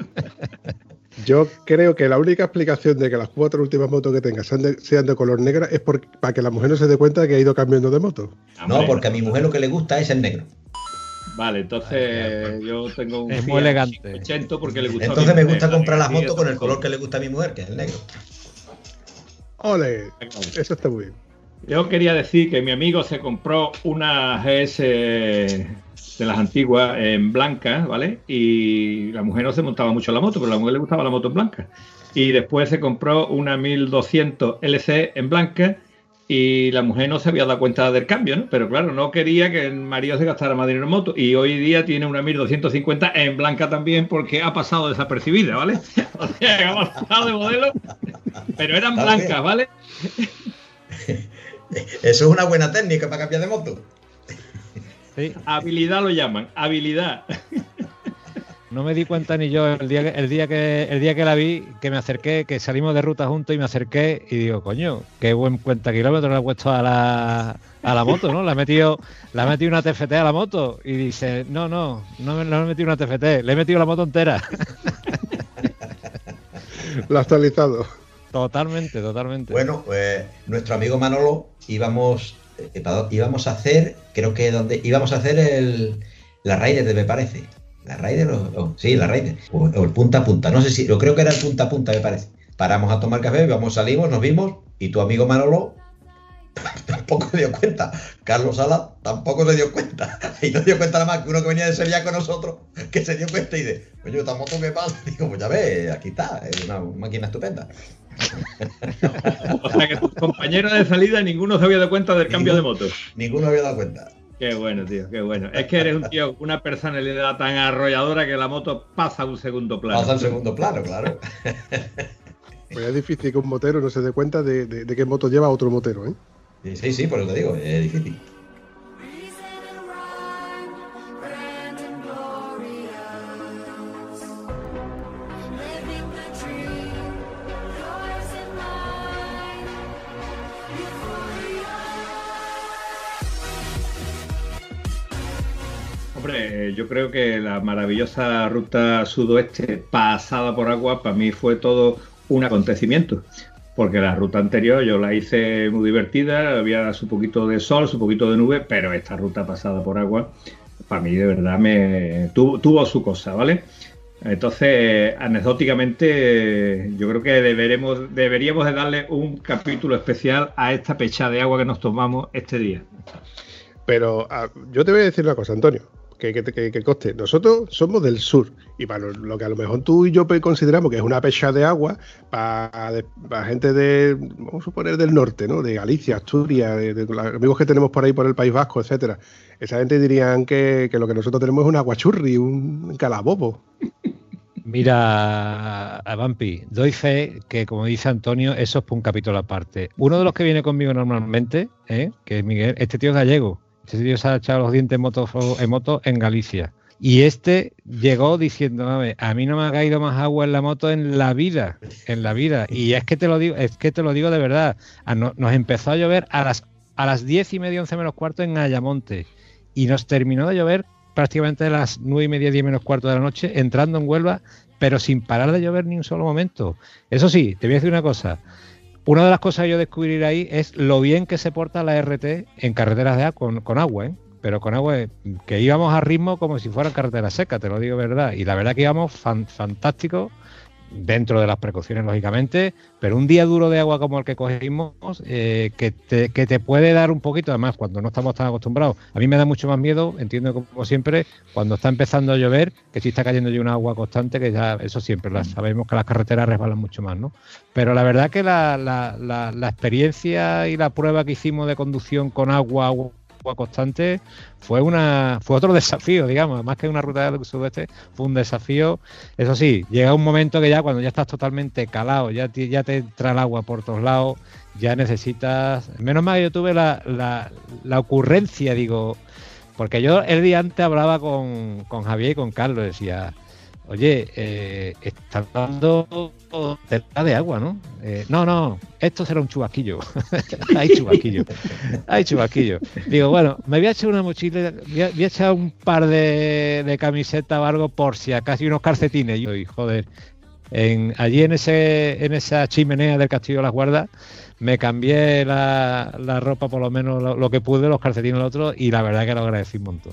Yo creo que la única explicación de que las cuatro últimas motos que tengas sean de, sean de color negra es por- para que la mujer no se dé cuenta de que ha ido cambiando de moto. No, porque a mi mujer lo que le gusta es el negro. Vale, entonces yo tengo un Es muy elegante. 580 porque le gusta a Entonces mi me mujer, gusta comprar las motos con el color que le gusta a mi mujer, que es el negro. ¡Ole! Eso está muy bien. Yo quería decir que mi amigo se compró una GS de las antiguas en blanca, ¿vale? Y la mujer no se montaba mucho en la moto, pero a la mujer le gustaba la moto en blanca. Y después se compró una 1200 LC en blanca y la mujer no se había dado cuenta del cambio, ¿no? Pero claro, no quería que el marido se gastara más dinero en moto y hoy día tiene una 1250 en blanca también porque ha pasado desapercibida, ¿vale? *laughs* O sea, ha pasado de modelo, pero eran blancas. ¿vale? *laughs* Eso es una buena técnica para cambiar de moto. Sí. Habilidad lo llaman, habilidad. No me di cuenta ni yo el día que, el día que el día que la vi, que me acerqué, que salimos de ruta juntos y me acerqué y digo, coño, qué buen cuenta kilómetros le he puesto a la, a la moto, ¿no? Le he metido, le he metido una TFT a la moto y dice, no, no, no me, no me he metido una TFT, le he metido la moto entera. Lo ha actualizado. Totalmente, totalmente. Bueno, pues nuestro amigo Manolo íbamos, eh, íbamos a hacer, creo que donde íbamos a hacer el, la Raider, me parece. La Raider, o, o- sí, la Raider. O, o el punta a punta, no sé si, yo creo que era el punta a punta, me parece. Paramos a tomar café, vamos, salimos, nos vimos y tu amigo Manolo *laughs* tampoco se dio cuenta. Carlos Sala tampoco se dio cuenta. *laughs* Y no se dio cuenta nada más que uno que venía de Sevilla con nosotros, que se dio cuenta y dice, oye, esta moto qué pasa. *laughs* Digo, pues ya ves, aquí está, es una máquina estupenda. O sea que tus compañeros de salida ninguno se había dado cuenta del cambio de moto. Ninguno había dado cuenta. Qué bueno, tío, qué bueno. Es que eres un tío, una personalidad tan arrolladora que la moto pasa a un segundo plano. Pasa a un segundo plano, claro. Pues es difícil que un motero no se dé cuenta de, de, de qué moto lleva otro motero, ¿eh? Sí, sí, por eso te digo, es difícil. Hombre, yo creo que la maravillosa ruta sudoeste pasada por agua para mí fue todo un acontecimiento. Porque la ruta anterior yo la hice muy divertida, había su poquito de sol, su poquito de nube, pero esta ruta pasada por agua, para mí de verdad me tuvo, su cosa, ¿vale? Entonces, anecdóticamente, yo creo que deberemos, deberíamos de darle un capítulo especial a esta pecha de agua que nos tomamos este día. Pero ah, yo te voy a decir una cosa, Antonio, que, que, que, que coste. Nosotros somos del sur y para lo, que a lo mejor tú y yo consideramos que es una pecha de agua, para, para gente de, vamos a suponer, del norte, ¿no? De Galicia, Asturias, de, los amigos que tenemos por ahí por el País Vasco, etcétera. Esa gente dirían que, lo que nosotros tenemos es un aguachurri, un calabobo. Mira, Vampi, doy fe que, como dice Antonio, eso es un capítulo aparte. Uno de los que viene conmigo normalmente, ¿eh? que es Miguel, este tío es gallego. Este tío se ha echado los dientes en moto, en moto en Galicia. Y este llegó diciendo, a mí no me ha caído más agua en la moto en la vida, en la vida. Y es que te lo digo, es que te lo digo de verdad. A no- nos empezó a llover a las a las 10 y media, 11 menos cuarto en Ayamonte. Y nos terminó de llover prácticamente a las 9 y media, 10 menos cuarto de la noche, entrando en Huelva, pero sin parar de llover ni un solo momento. Eso sí, te voy a decir una cosa. Una de las cosas que yo descubriré ahí es lo bien que se porta la RT en carreteras de con, con agua, ¿eh? Pero con agua, que íbamos a ritmo como si fueran carreteras secas, te lo digo verdad. Y la verdad que íbamos fan- fantástico, dentro de las precauciones, lógicamente, pero un día duro de agua como el que cogimos, eh, que, te, que te puede dar un poquito, además, cuando no estamos tan acostumbrados. A mí me da mucho más miedo, entiendo como siempre, cuando está empezando a llover, que si está cayendo ya una agua constante, que ya eso siempre, la- sabemos que las carreteras resbalan mucho más, ¿no? Pero la verdad que la, la- la- la experiencia y la prueba que hicimos de conducción con agua constante fue una fue otro *laughs* desafío digamos más que una ruta del sudeste fue un desafío. Eso sí llega un momento que ya cuando ya estás totalmente calado ya te, ya te entra el agua por todos lados ya necesitas menos mal que yo tuve la, la, la ocurrencia digo porque yo el día antes hablaba con, con Javier y con Carlos decía Oye, eh, están dando cerca de agua, ¿no? Eh, no, no, esto será un chubasquillo. *laughs* Hay chubasquillo. Hay chubasquillo. Digo, bueno, me voy a echar una mochila, voy a, voy echar un par de, de camisetas o algo por si acaso y unos calcetines. Y, joder, en, allí en ese en esa chimenea del Castillo de las Guardas me cambié la, ropa por lo menos lo, lo que pude, los calcetines el otro y la verdad que lo agradecí un montón.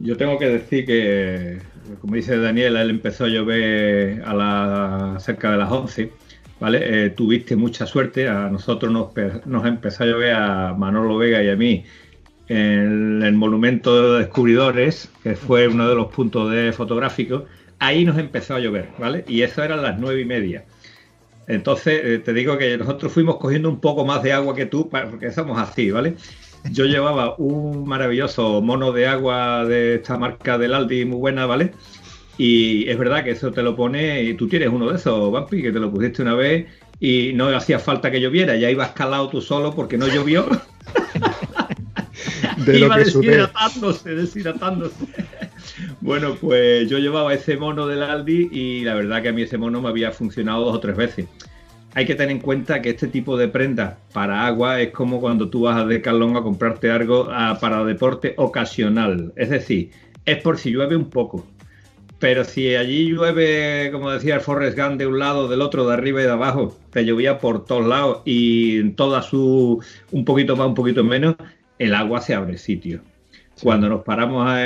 Yo tengo que decir que, como dice Daniel, él empezó a llover a la, cerca de las 11, ¿vale? Eh, tuviste mucha suerte, a nosotros nos, pe- nos empezó a llover a Manolo Vega y a mí en el monumento de descubridores, que fue uno de los puntos de fotográficos, ahí nos empezó a llover, ¿vale? Y eso eran las nueve y media. Entonces, eh, te digo que nosotros fuimos cogiendo un poco más de agua que tú, porque somos así, ¿vale? *laughs* Yo llevaba un maravilloso mono de agua de esta marca del Aldi muy buena, ¿vale? Y es verdad que eso te lo pone, y tú tienes uno de esos, Vampi, que te lo pusiste una vez y no hacía falta que lloviera, ya ibas calado tú solo porque no llovió. *laughs* De lo Iba que deshidratándose, deshidratándose. bueno, pues yo llevaba ese mono del Aldi y la verdad que a mí ese mono me había funcionado dos o tres veces. Hay que tener en cuenta que este tipo de prendas para agua es como cuando tú vas a Decathlon a comprarte algo ah, para deporte ocasional. Es decir, es por si llueve un poco. Pero si allí llueve, como decía el Forrest Gump, de un lado, del otro, de arriba y de abajo, te llovía por todos lados y en toda su, un poquito más, un poquito menos, el agua se abre sitio. Cuando nos paramos, a,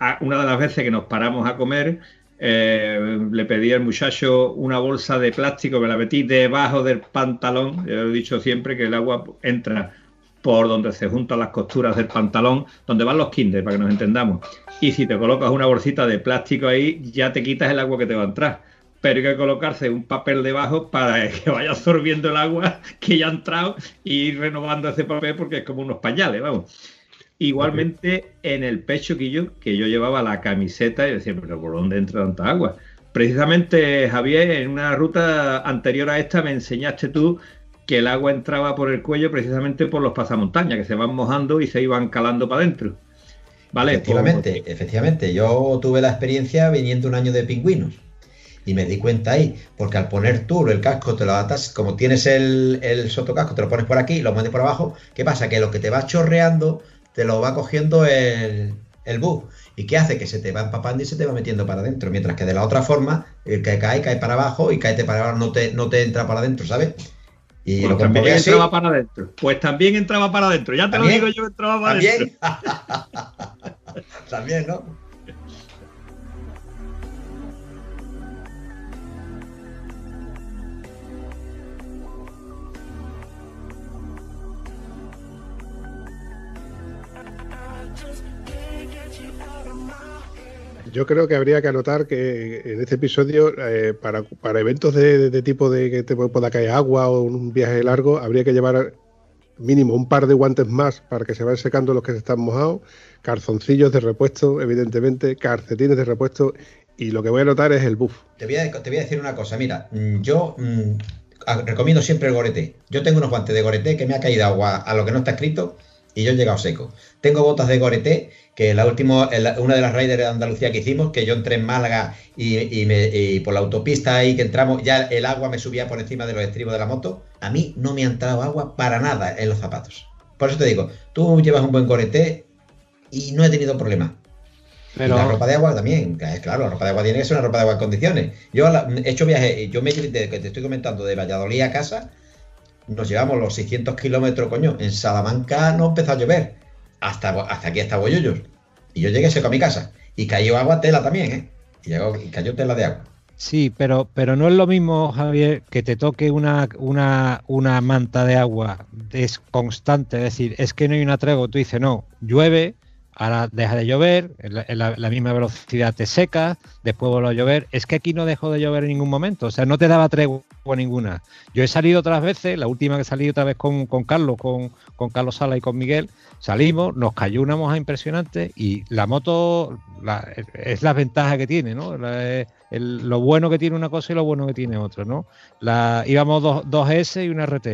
a- una de las veces que nos paramos a comer, eh, le pedí al muchacho una bolsa de plástico, me la metí debajo del pantalón. Yo he dicho siempre que el agua entra por donde se juntan las costuras del pantalón, donde van los kinder, para que nos entendamos. Y si te colocas una bolsita de plástico ahí, ya te quitas el agua que te va a entrar. Pero hay que colocarse un papel debajo para *laughs* que vaya absorbiendo el agua que ya ha entrado y renovando ese papel porque es como unos pañales, vamos. Igualmente en el pecho que yo, que yo llevaba la camiseta y decía, pero ¿por dónde entra tanta agua? Precisamente, Javier, en una ruta anterior a esta me enseñaste tú que el agua entraba por el cuello precisamente por los pasamontañas, que se van mojando y se iban calando para adentro. Vale, efectivamente, efectivamente. Yo tuve la experiencia viniendo un año de pingüinos y me di cuenta ahí, porque al poner tú el casco, te lo atas, como tienes el, el sotocasco, te lo pones por aquí y lo metes por abajo, ¿qué pasa? Que lo que te va chorreando te lo va cogiendo el, el bus. ¿Y qué hace? Que se te va empapando y se te va metiendo para adentro. Mientras que de la otra forma, el que cae, cae para abajo y cae para abajo, no te, no te entra para adentro, ¿sabes? Y lo que también entraba para adentro. Pues también entraba para adentro. Ya te lo digo yo, entraba para adentro. *laughs* también, ¿no? Yo creo que habría que anotar que en este episodio, eh, para, eventos de, tipo de que te pueda caer agua o un viaje largo, habría que llevar mínimo un par de guantes más para que se vayan secando los que están mojados, calzoncillos de repuesto, evidentemente, calcetines de repuesto, y lo que voy a anotar es el buff. Te voy a, te voy a decir una cosa, mira, mm, yo mm, recomiendo siempre el gorete. Yo tengo unos guantes de gorete que me ha caído agua a lo que no está escrito y yo he llegado seco. Tengo botas de gorete que la última, una de las raiders de Andalucía que hicimos, que yo entré en Málaga y, por la autopista ahí que entramos, ya el agua me subía por encima de los estribos de la moto, a mí no me ha entrado agua para nada en los zapatos. Por eso te digo, tú llevas un buen gorete y no he tenido problema. Pero... la ropa de agua también, claro, la ropa de agua tiene que ser una ropa de agua en condiciones. Yo he hecho viajes, yo me que te estoy comentando de Valladolid a casa, nos llevamos los 600 kilómetros, coño, en Salamanca no empezó a llover, hasta, hasta aquí, hasta Boyullos. Y yo llegué seco a mi casa. Y cayó agua tela también, ¿eh? Y, y cayó tela de agua. Sí, pero, pero no es lo mismo, Javier, que te toque una, una, una manta de agua es constante, es decir, es que no hay una tregua, tú dices, no, llueve, ahora deja de llover, la, misma velocidad te seca, después vuelve a llover. Es que aquí no dejó de llover en ningún momento, o sea, no te daba tregua ninguna. Yo he salido otras veces, la última que salí otra vez con, Carlos, con, Carlos Sala y con Miguel, salimos, nos cayó una moja impresionante y la moto es la ventaja que tiene, ¿no? lo bueno que tiene una cosa y lo bueno que tiene otra, ¿no? La, íbamos dos, dos S y una RT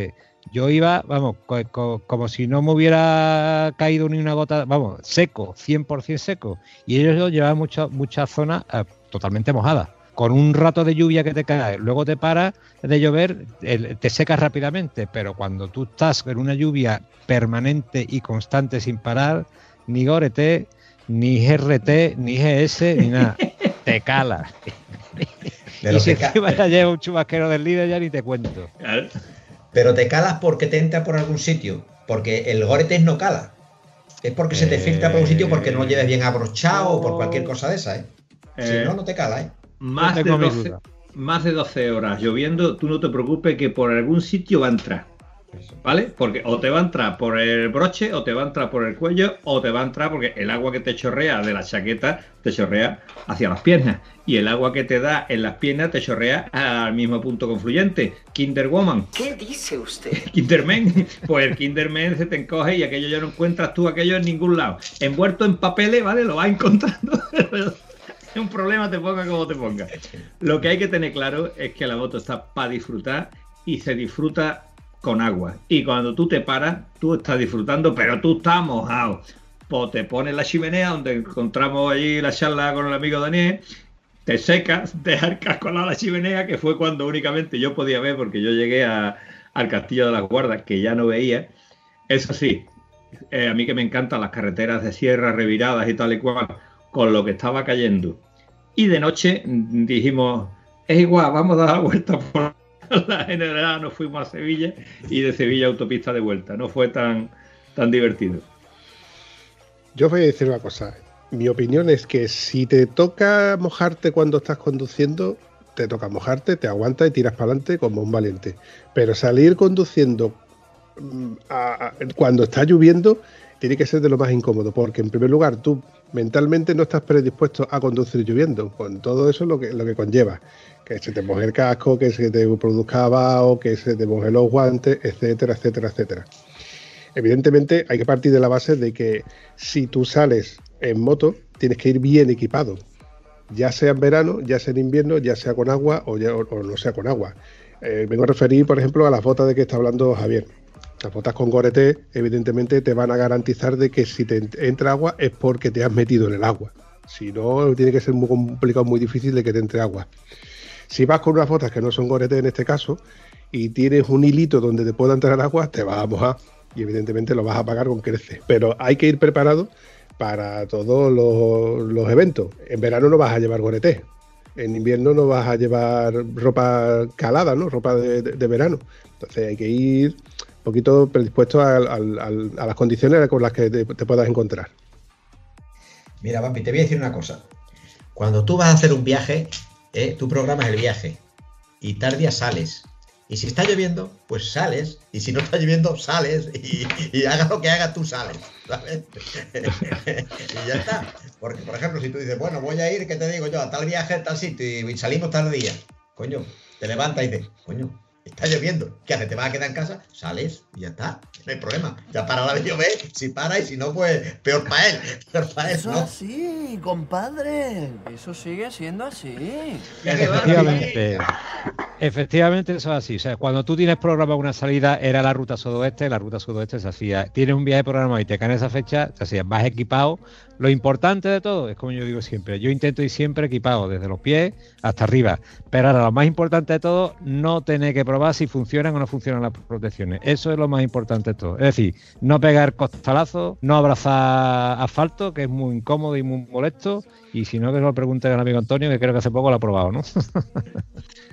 yo iba, vamos, como si no me hubiera caído ni una gota, vamos, seco, 100% seco. Y ellos llevaban muchas muchas zonas eh, totalmente mojadas. Con un rato de lluvia que te cae, luego te para de llover, te secas rápidamente. Pero cuando tú estás en una lluvia permanente y constante sin parar, ni Gorete, ni GRT, ni GS, ni nada, *laughs* te calas. y si encima ya lleva un chubasquero del líder, ya ni te cuento. Pero te calas porque te entra por algún sitio. Porque el Goretex no cala. Es porque se te filtra por un sitio porque no lo lleves bien abrochado o por cualquier cosa de esa, ¿eh? Si eh, no, no te cala, ¿eh? Más de, 12, más de 12 horas lloviendo, tú no te preocupes que por algún sitio va a entrar. ¿Vale? Porque o te va a entrar por el broche, o te va a entrar por el cuello, o te va a entrar porque el agua que te chorrea de la chaqueta te chorrea hacia las piernas. Y el agua que te da en las piernas te chorrea al mismo punto confluyente. Kinderwoman. ¿Qué dice usted? *laughs* Kinderman. Pues el Kinderman se te encoge y aquello ya no encuentras tú aquello en ningún lado. Envuelto en papeles, ¿vale? Lo vas encontrando. *laughs* es un problema, te ponga como te ponga. Lo que hay que tener claro es que la moto está para disfrutar y se disfruta con agua. Y cuando tú te paras, tú estás disfrutando, pero tú estás mojado. Pues te pones la chimenea donde encontramos allí la charla con el amigo Daniel, te secas, *laughs* dejas el casco a la chimenea, que fue cuando únicamente yo podía ver, porque yo llegué al castillo de las guardas, que ya no veía. Eso sí, eh, a mí que me encantan las carreteras de sierra reviradas y tal y cual, con lo que estaba cayendo. Y de noche dijimos, es igual, vamos a dar la vuelta por *laughs* la general nos fuimos a Sevilla y de Sevilla autopista de vuelta. No fue tan, tan divertido. Yo voy a decir una cosa. Mi opinión es que si te toca mojarte cuando estás conduciendo, te toca mojarte, te aguantas y tiras para adelante como un valiente. Pero salir conduciendo mm, cuando está lloviendo tiene que ser de lo más incómodo, porque en primer lugar tú mentalmente no estás predispuesto a conducir lloviendo, con todo eso lo que, lo que conlleva que se te moje el casco, que se te produzca abajo, que se te moje los guantes, etcétera, etcétera, etcétera. Evidentemente hay que partir de la base de que si tú sales en moto, tienes que ir bien equipado, ya sea en verano, ya sea en invierno, ya sea con agua o, ya, no sea con agua. Eh, vengo a referir, por ejemplo, a las botas de que está hablando Javier. Las botas con gorete, evidentemente, te van a garantizar de que si te entra agua es porque te has metido en el agua. Si no, tiene que ser muy complicado, muy difícil de que te entre agua. Si vas con unas botas que no son gorete en este caso y tienes un hilito donde te pueda entrar agua, te vas a mojar y evidentemente lo vas a pagar con creces. Pero hay que ir preparado para todos los, eventos. En verano no vas a llevar gorete. En invierno no vas a llevar ropa calada, ¿no? Ropa de, verano. Entonces hay que ir un poquito predispuesto a, las condiciones con las que te, puedas encontrar. Mira, papi, te voy a decir una cosa. Cuando tú vas a hacer un viaje, ¿eh? tú programas el viaje y tardía sales. Y si está lloviendo, pues sales. Y si no está lloviendo, sales. *laughs* Y, haga lo que hagas, tú sales. ¿sabes? *laughs* y ya está. Porque, por ejemplo, si tú dices, bueno, voy a ir, ¿qué te digo yo? A tal viaje, a tal sitio y salimos tal día. Coño, te levantas y dices, coño, está lloviendo. ¿Qué haces? ¿Te vas a quedar en casa? Sales y ya está. No hay problema. Ya para la de llover. Si para y si no, pues peor para él. *laughs* Peor para él, Eso ¿no? así, compadre. Eso sigue siendo así. Efectivamente. Efectivamente, eso es así. O sea, cuando tú tienes programada una salida, era la ruta sudoeste, la ruta sudoeste se hacía. Tienes un viaje programado y te cae en esa fecha, se hacía, vas equipado. Lo importante de todo es como yo digo siempre, yo intento ir siempre equipado, desde los pies hasta arriba. Pero ahora lo más importante de todo, no tener que probar si funcionan o no funcionan las protecciones. Eso es lo más importante de todo. Es decir, no pegar costalazos, no abrazar asfalto, que es muy incómodo y muy molesto. Y si no, que lo pregunte al amigo Antonio, que creo que hace poco lo ha probado, ¿no? *laughs*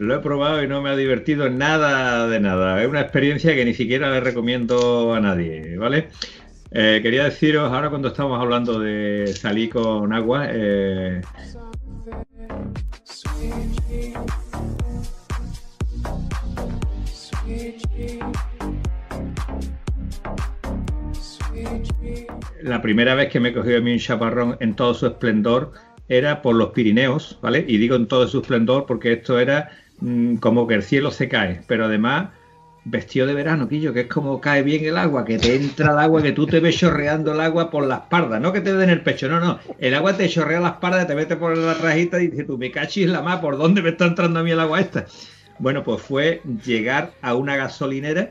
Lo he probado y no me ha divertido nada de nada. Es una experiencia que ni siquiera le recomiendo a nadie, ¿vale? Eh, quería deciros, ahora cuando estamos hablando de salir con agua, eh, la primera vez que me he cogido a mí un chaparrón en todo su esplendor era por los Pirineos, ¿vale? Y digo en todo su esplendor porque esto era mm, como que el cielo se cae, pero además vestido de verano, Quillo, que es como cae bien el agua, que te entra el agua, que tú te ves chorreando el agua por la espalda, no que te den el pecho, no, no, el agua te chorrea la espalda, te mete por la rajita y dices tú, me cachis la más, ¿por dónde me está entrando a mí el agua esta? Bueno, pues fue llegar a una gasolinera,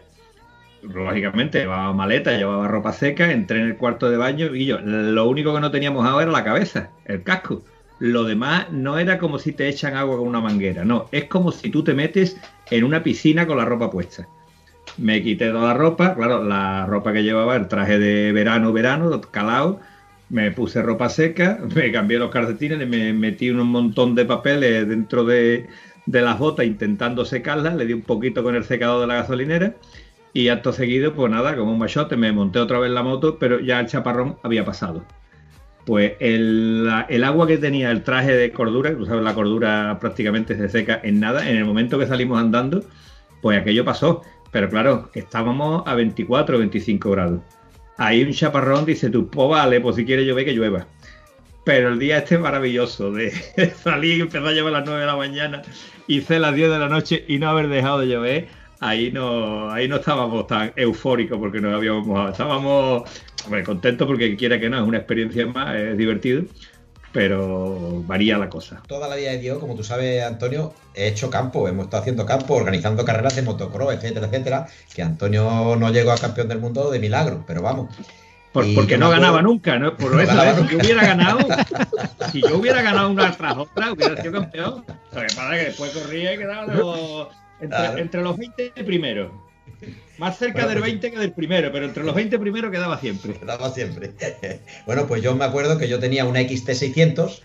lógicamente llevaba maleta, llevaba ropa seca, entré en el cuarto de baño y yo, lo único que no teníamos agua era la cabeza, el casco. Lo demás no era como si te echan agua con una manguera, no, es como si tú te metes en una piscina con la ropa puesta. Me quité toda la ropa, claro, la ropa que llevaba, el traje de verano, verano, calado, me puse ropa seca, *laughs* me cambié los calcetines, me metí un montón de papeles dentro de, de las botas intentando secarlas, le di un poquito con el secador de la gasolinera y acto seguido, pues nada, como un machote, me monté otra vez la moto, pero ya el chaparrón había pasado. Pues el, agua que tenía el traje de cordura, sabes, la cordura prácticamente se seca en nada, en el momento que salimos andando, pues aquello pasó. Pero claro, estábamos a 24 o 25 grados. Ahí un chaparrón dice tú, pues vale, pues si quiere llover, que llueva. Pero el día este maravilloso de *laughs* salir y empezar a llover a las 9 de la mañana, hice las 10 de la noche y no haber dejado de llover, ahí no, ahí no estábamos tan eufóricos porque nos habíamos mojado. Estábamos hombre, contentos porque quiera que no, es una experiencia más, es divertido, pero varía la cosa. Toda la vida de Dios, como tú sabes, Antonio, he hecho campo, hemos estado haciendo campo, organizando carreras de motocross, etcétera, etcétera, que Antonio no llegó a campeón del mundo de milagro, pero vamos. Por- porque no ganaba nunca, ¿no? Por No eso, ¿eh? si yo hubiera ganado, *laughs* si yo hubiera ganado una tras otra, hubiera sido campeón. Lo que pasa es que después corría y quedaba los- entre, Claro. entre los 20 primeros. Más cerca Bueno, del pues- 20 que del primero, pero entre los 20 primeros quedaba siempre. Daba siempre. *laughs* bueno, pues yo me acuerdo que yo tenía una XT600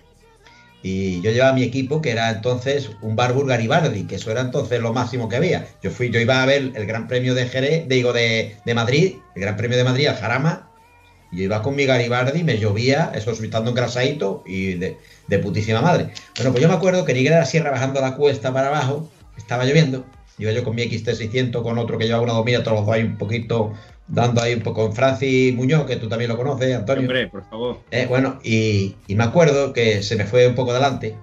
y yo llevaba mi equipo, que era entonces un Barbour Garibaldi, que eso era entonces lo máximo que había. Yo fui, yo iba a ver el Gran Premio de Jerez, digo, de, de Madrid, el Gran Premio de Madrid al Jarama, y yo iba con mi Garibaldi, me llovía, eso estando engrasadito y de, de putísima madre. Bueno, pues yo me acuerdo que llegué a la sierra bajando la cuesta para abajo, estaba lloviendo, iba yo con mi XT600, con otro que llevaba una domina, todos los dos ahí un poquito, dando ahí un poco con Francis Muñoz, que tú también lo conoces, Antonio. Hombre, por favor. Eh, bueno, y, y me acuerdo que se me fue un poco adelante.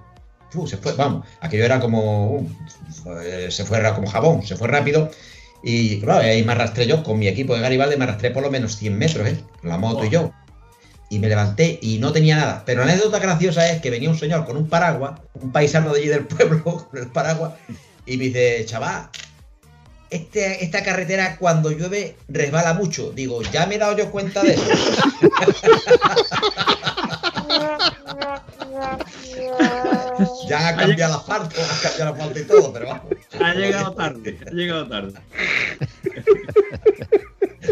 Fu, se fue, vamos, aquello era como. uh, eh, se fue era como jabón, se fue rápido. Y claro, ahí me arrastré yo con mi equipo de Garibaldi, me arrastré por lo menos 100 metros, ¿eh? La moto y yo. Y me levanté y no tenía nada. Pero la anécdota graciosa es que venía un señor con un paraguas, un paisano de allí del pueblo, *laughs* con el paraguas, y me dice, chaval, este, esta carretera cuando llueve resbala mucho. Digo, ya me he dado yo cuenta de eso. *laughs* ya ha cambiado la asfalto, ha cambiado la asfalto y todo, pero vamos. Ha llegado tarde, ha llegado tarde.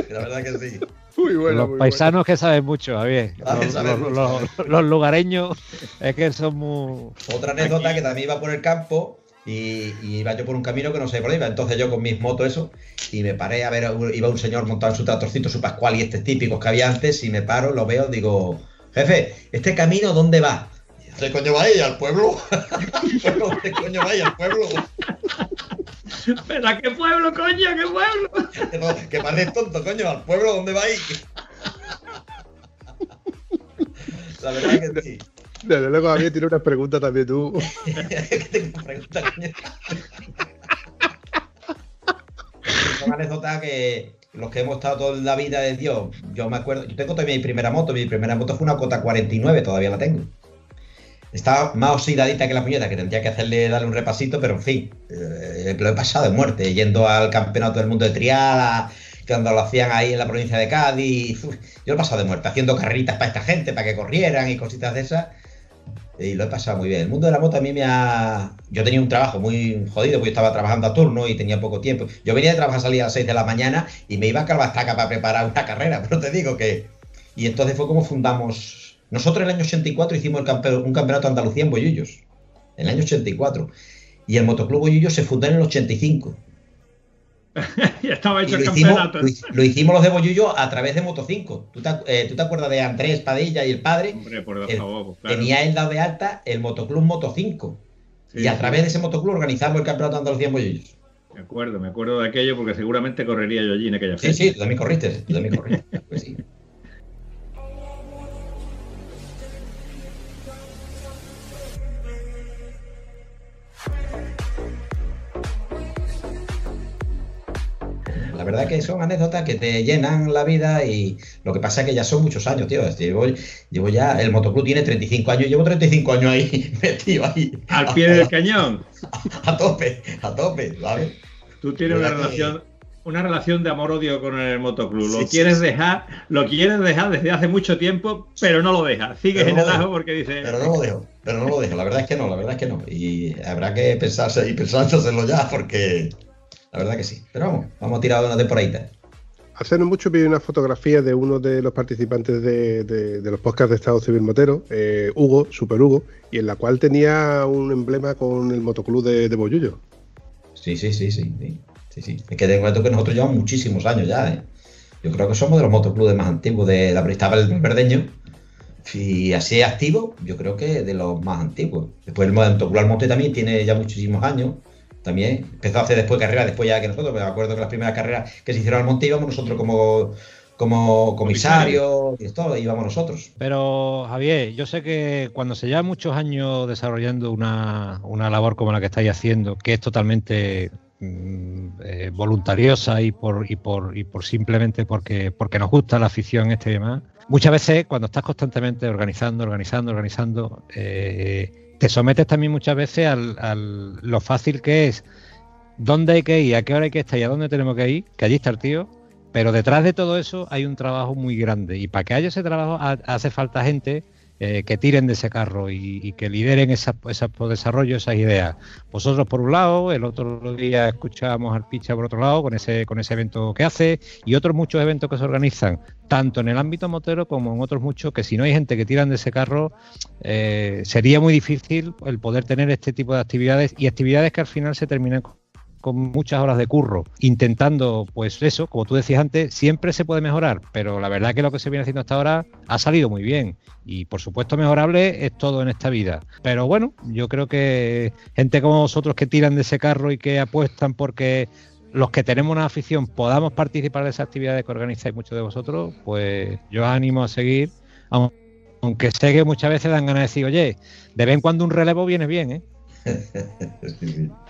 La verdad que sí. Muy bueno. los muy paisanos que saben mucho, Javier. Los, saben los- mucho, los- saben. los lugareños es que son muy. Otra anécdota que también iba por el campo y, y iba yo por un camino que no sé por dónde iba. Entonces yo con mis motos eso y me paré a ver, iba un señor montado en su tractorcito, su pascual y este típicos que había antes y me paro, lo veo, digo, jefe, ¿este camino dónde va? ¿Dónde coño va ella? ¿Al pueblo? *laughs* ¿Dónde coño va ella? ¿Al pueblo? *laughs* ¿Pero a qué pueblo, coño? ¿A qué pueblo? *laughs* No, que parece tonto, coño, ¿al pueblo dónde va ahí? La verdad es que sí. Luego, Javier, tiene unas preguntas también tú. *laughs* ¿Qué tengo pregunta, coño? Son anécdotas que los que hemos estado toda la vida de Dios, yo me acuerdo, yo tengo también mi primera moto, mi primera moto fue una Cota 49, todavía la tengo. Estaba más oxidadita que la puñeta, que tendría que hacerle darle un repasito, pero en fin, eh, lo he pasado de muerte, yendo al campeonato del mundo de triada, cuando lo hacían ahí en la provincia de Cádiz, yo lo he pasado de muerte, haciendo carreritas para esta gente, para que corrieran y cositas de esas. Y lo he pasado muy bien. El mundo de la moto a mí me ha. Yo tenía un trabajo muy jodido, porque yo estaba trabajando a turno y tenía poco tiempo. Yo venía de trabajar, salía a las 6 de la mañana y me iba a Calvastaca para preparar una carrera, *laughs* pero te digo que. Y entonces fue como fundamos. Nosotros en el año 84 hicimos el campe- un campeonato de Andalucía en Bollullos. En el año 84. Y el Motoclub Bollullos se fundó en el 85. *laughs* ya estaba Y hecho el lo, hicimos, campeonato. lo hic- lo hicimos los de Bollullo a través de Moto 5. ¿Tú te, eh, ¿tú te acuerdas de Andrés Padilla y el padre? Hombre, por El- favor, pues, claro. Tenía él dado de alta el Motoclub Moto 5. Sí, y a sí. través de ese motoclub organizamos el campeonato de Andalucía en Bollullos. Me acuerdo, me acuerdo de aquello porque seguramente correría yo allí en aquella Sí, fecha. sí, tú también corriste, tú también corriste. *laughs* Pues sí. La verdad que son anécdotas que te llenan la vida y lo que pasa es que ya son muchos años, tío. Llevo, llevo ya, el motoclub tiene 35 años, llevo 35 años ahí *laughs* metido ahí. Al pie del cañón. *laughs* A tope, a tope, ¿sabes? Tú tienes una ¿Verdad que- relación, una relación de amor-odio con el motoclub. Lo Sí, quieres sí. dejar, lo quieres dejar desde hace mucho tiempo, pero no lo dejas. Sigues Pero en no el ajo porque dices. Pero no lo dejo, pero no lo dejo, la verdad es que no, la verdad es que no. Y habrá que pensarse y pensárselo ya, porque la verdad que sí. Pero vamos, vamos a tirar una temporadita. Hace no mucho vi una fotografía de uno de los participantes de, de- de los podcasts de Estado Civil Motero, eh, Hugo, Super Hugo, y en la cual tenía un emblema con el motoclub de, de Bollullo. Sí, sí, sí, sí. sí, sí, sí. Es que te cuento que nosotros llevamos muchísimos años ya, ¿eh? Yo creo que somos de los motoclubes más antiguos de la estaba el verdeño. Y así activo, yo creo que de los más antiguos. Después el motoclub Almonte también tiene ya muchísimos años. También empezó a hacer después carreras, después ya que nosotros. Me acuerdo que las primeras carreras que se hicieron al monte íbamos nosotros como, como comisarios y todo, íbamos nosotros. Pero Javier, yo sé que cuando se lleva muchos años desarrollando una, una labor como la que estáis haciendo, que es totalmente mm, eh, voluntariosa y por, y por, y por simplemente porque, porque nos gusta la afición este y demás, muchas veces cuando estás constantemente organizando, organizando, organizando, eh, te sometes también muchas veces al, lo fácil que es dónde hay que ir, a qué hora hay que estar y a dónde tenemos que ir, que allí está el tío, pero detrás de todo eso hay un trabajo muy grande y para que haya ese trabajo ha- hace falta gente eh, que tiren de ese carro y, que lideren esa, esa- desarrollo esas ideas. Vosotros por un lado, el otro día escuchábamos al Picha por otro lado con ese, con ese evento que hace y otros muchos eventos que se organizan, tanto en el ámbito motero como en otros muchos, que si no hay gente que tiran de ese carro, eh, sería muy difícil el poder tener este tipo de actividades y actividades que al final se terminan con muchas horas de curro, intentando, pues eso, como tú decías antes, siempre se puede mejorar, pero la verdad que lo que se viene haciendo hasta ahora ha salido muy bien. Y por supuesto mejorable es todo en esta vida. Pero bueno, yo creo que gente como vosotros que tiran de ese carro y que apuestan porque los que tenemos una afición podamos participar de esas actividades que organizáis muchos de vosotros, pues yo os animo a seguir, aun- aunque sé que muchas veces dan ganas de decir, oye, de vez en cuando un relevo viene bien, ¿eh? *laughs* Sí, sí.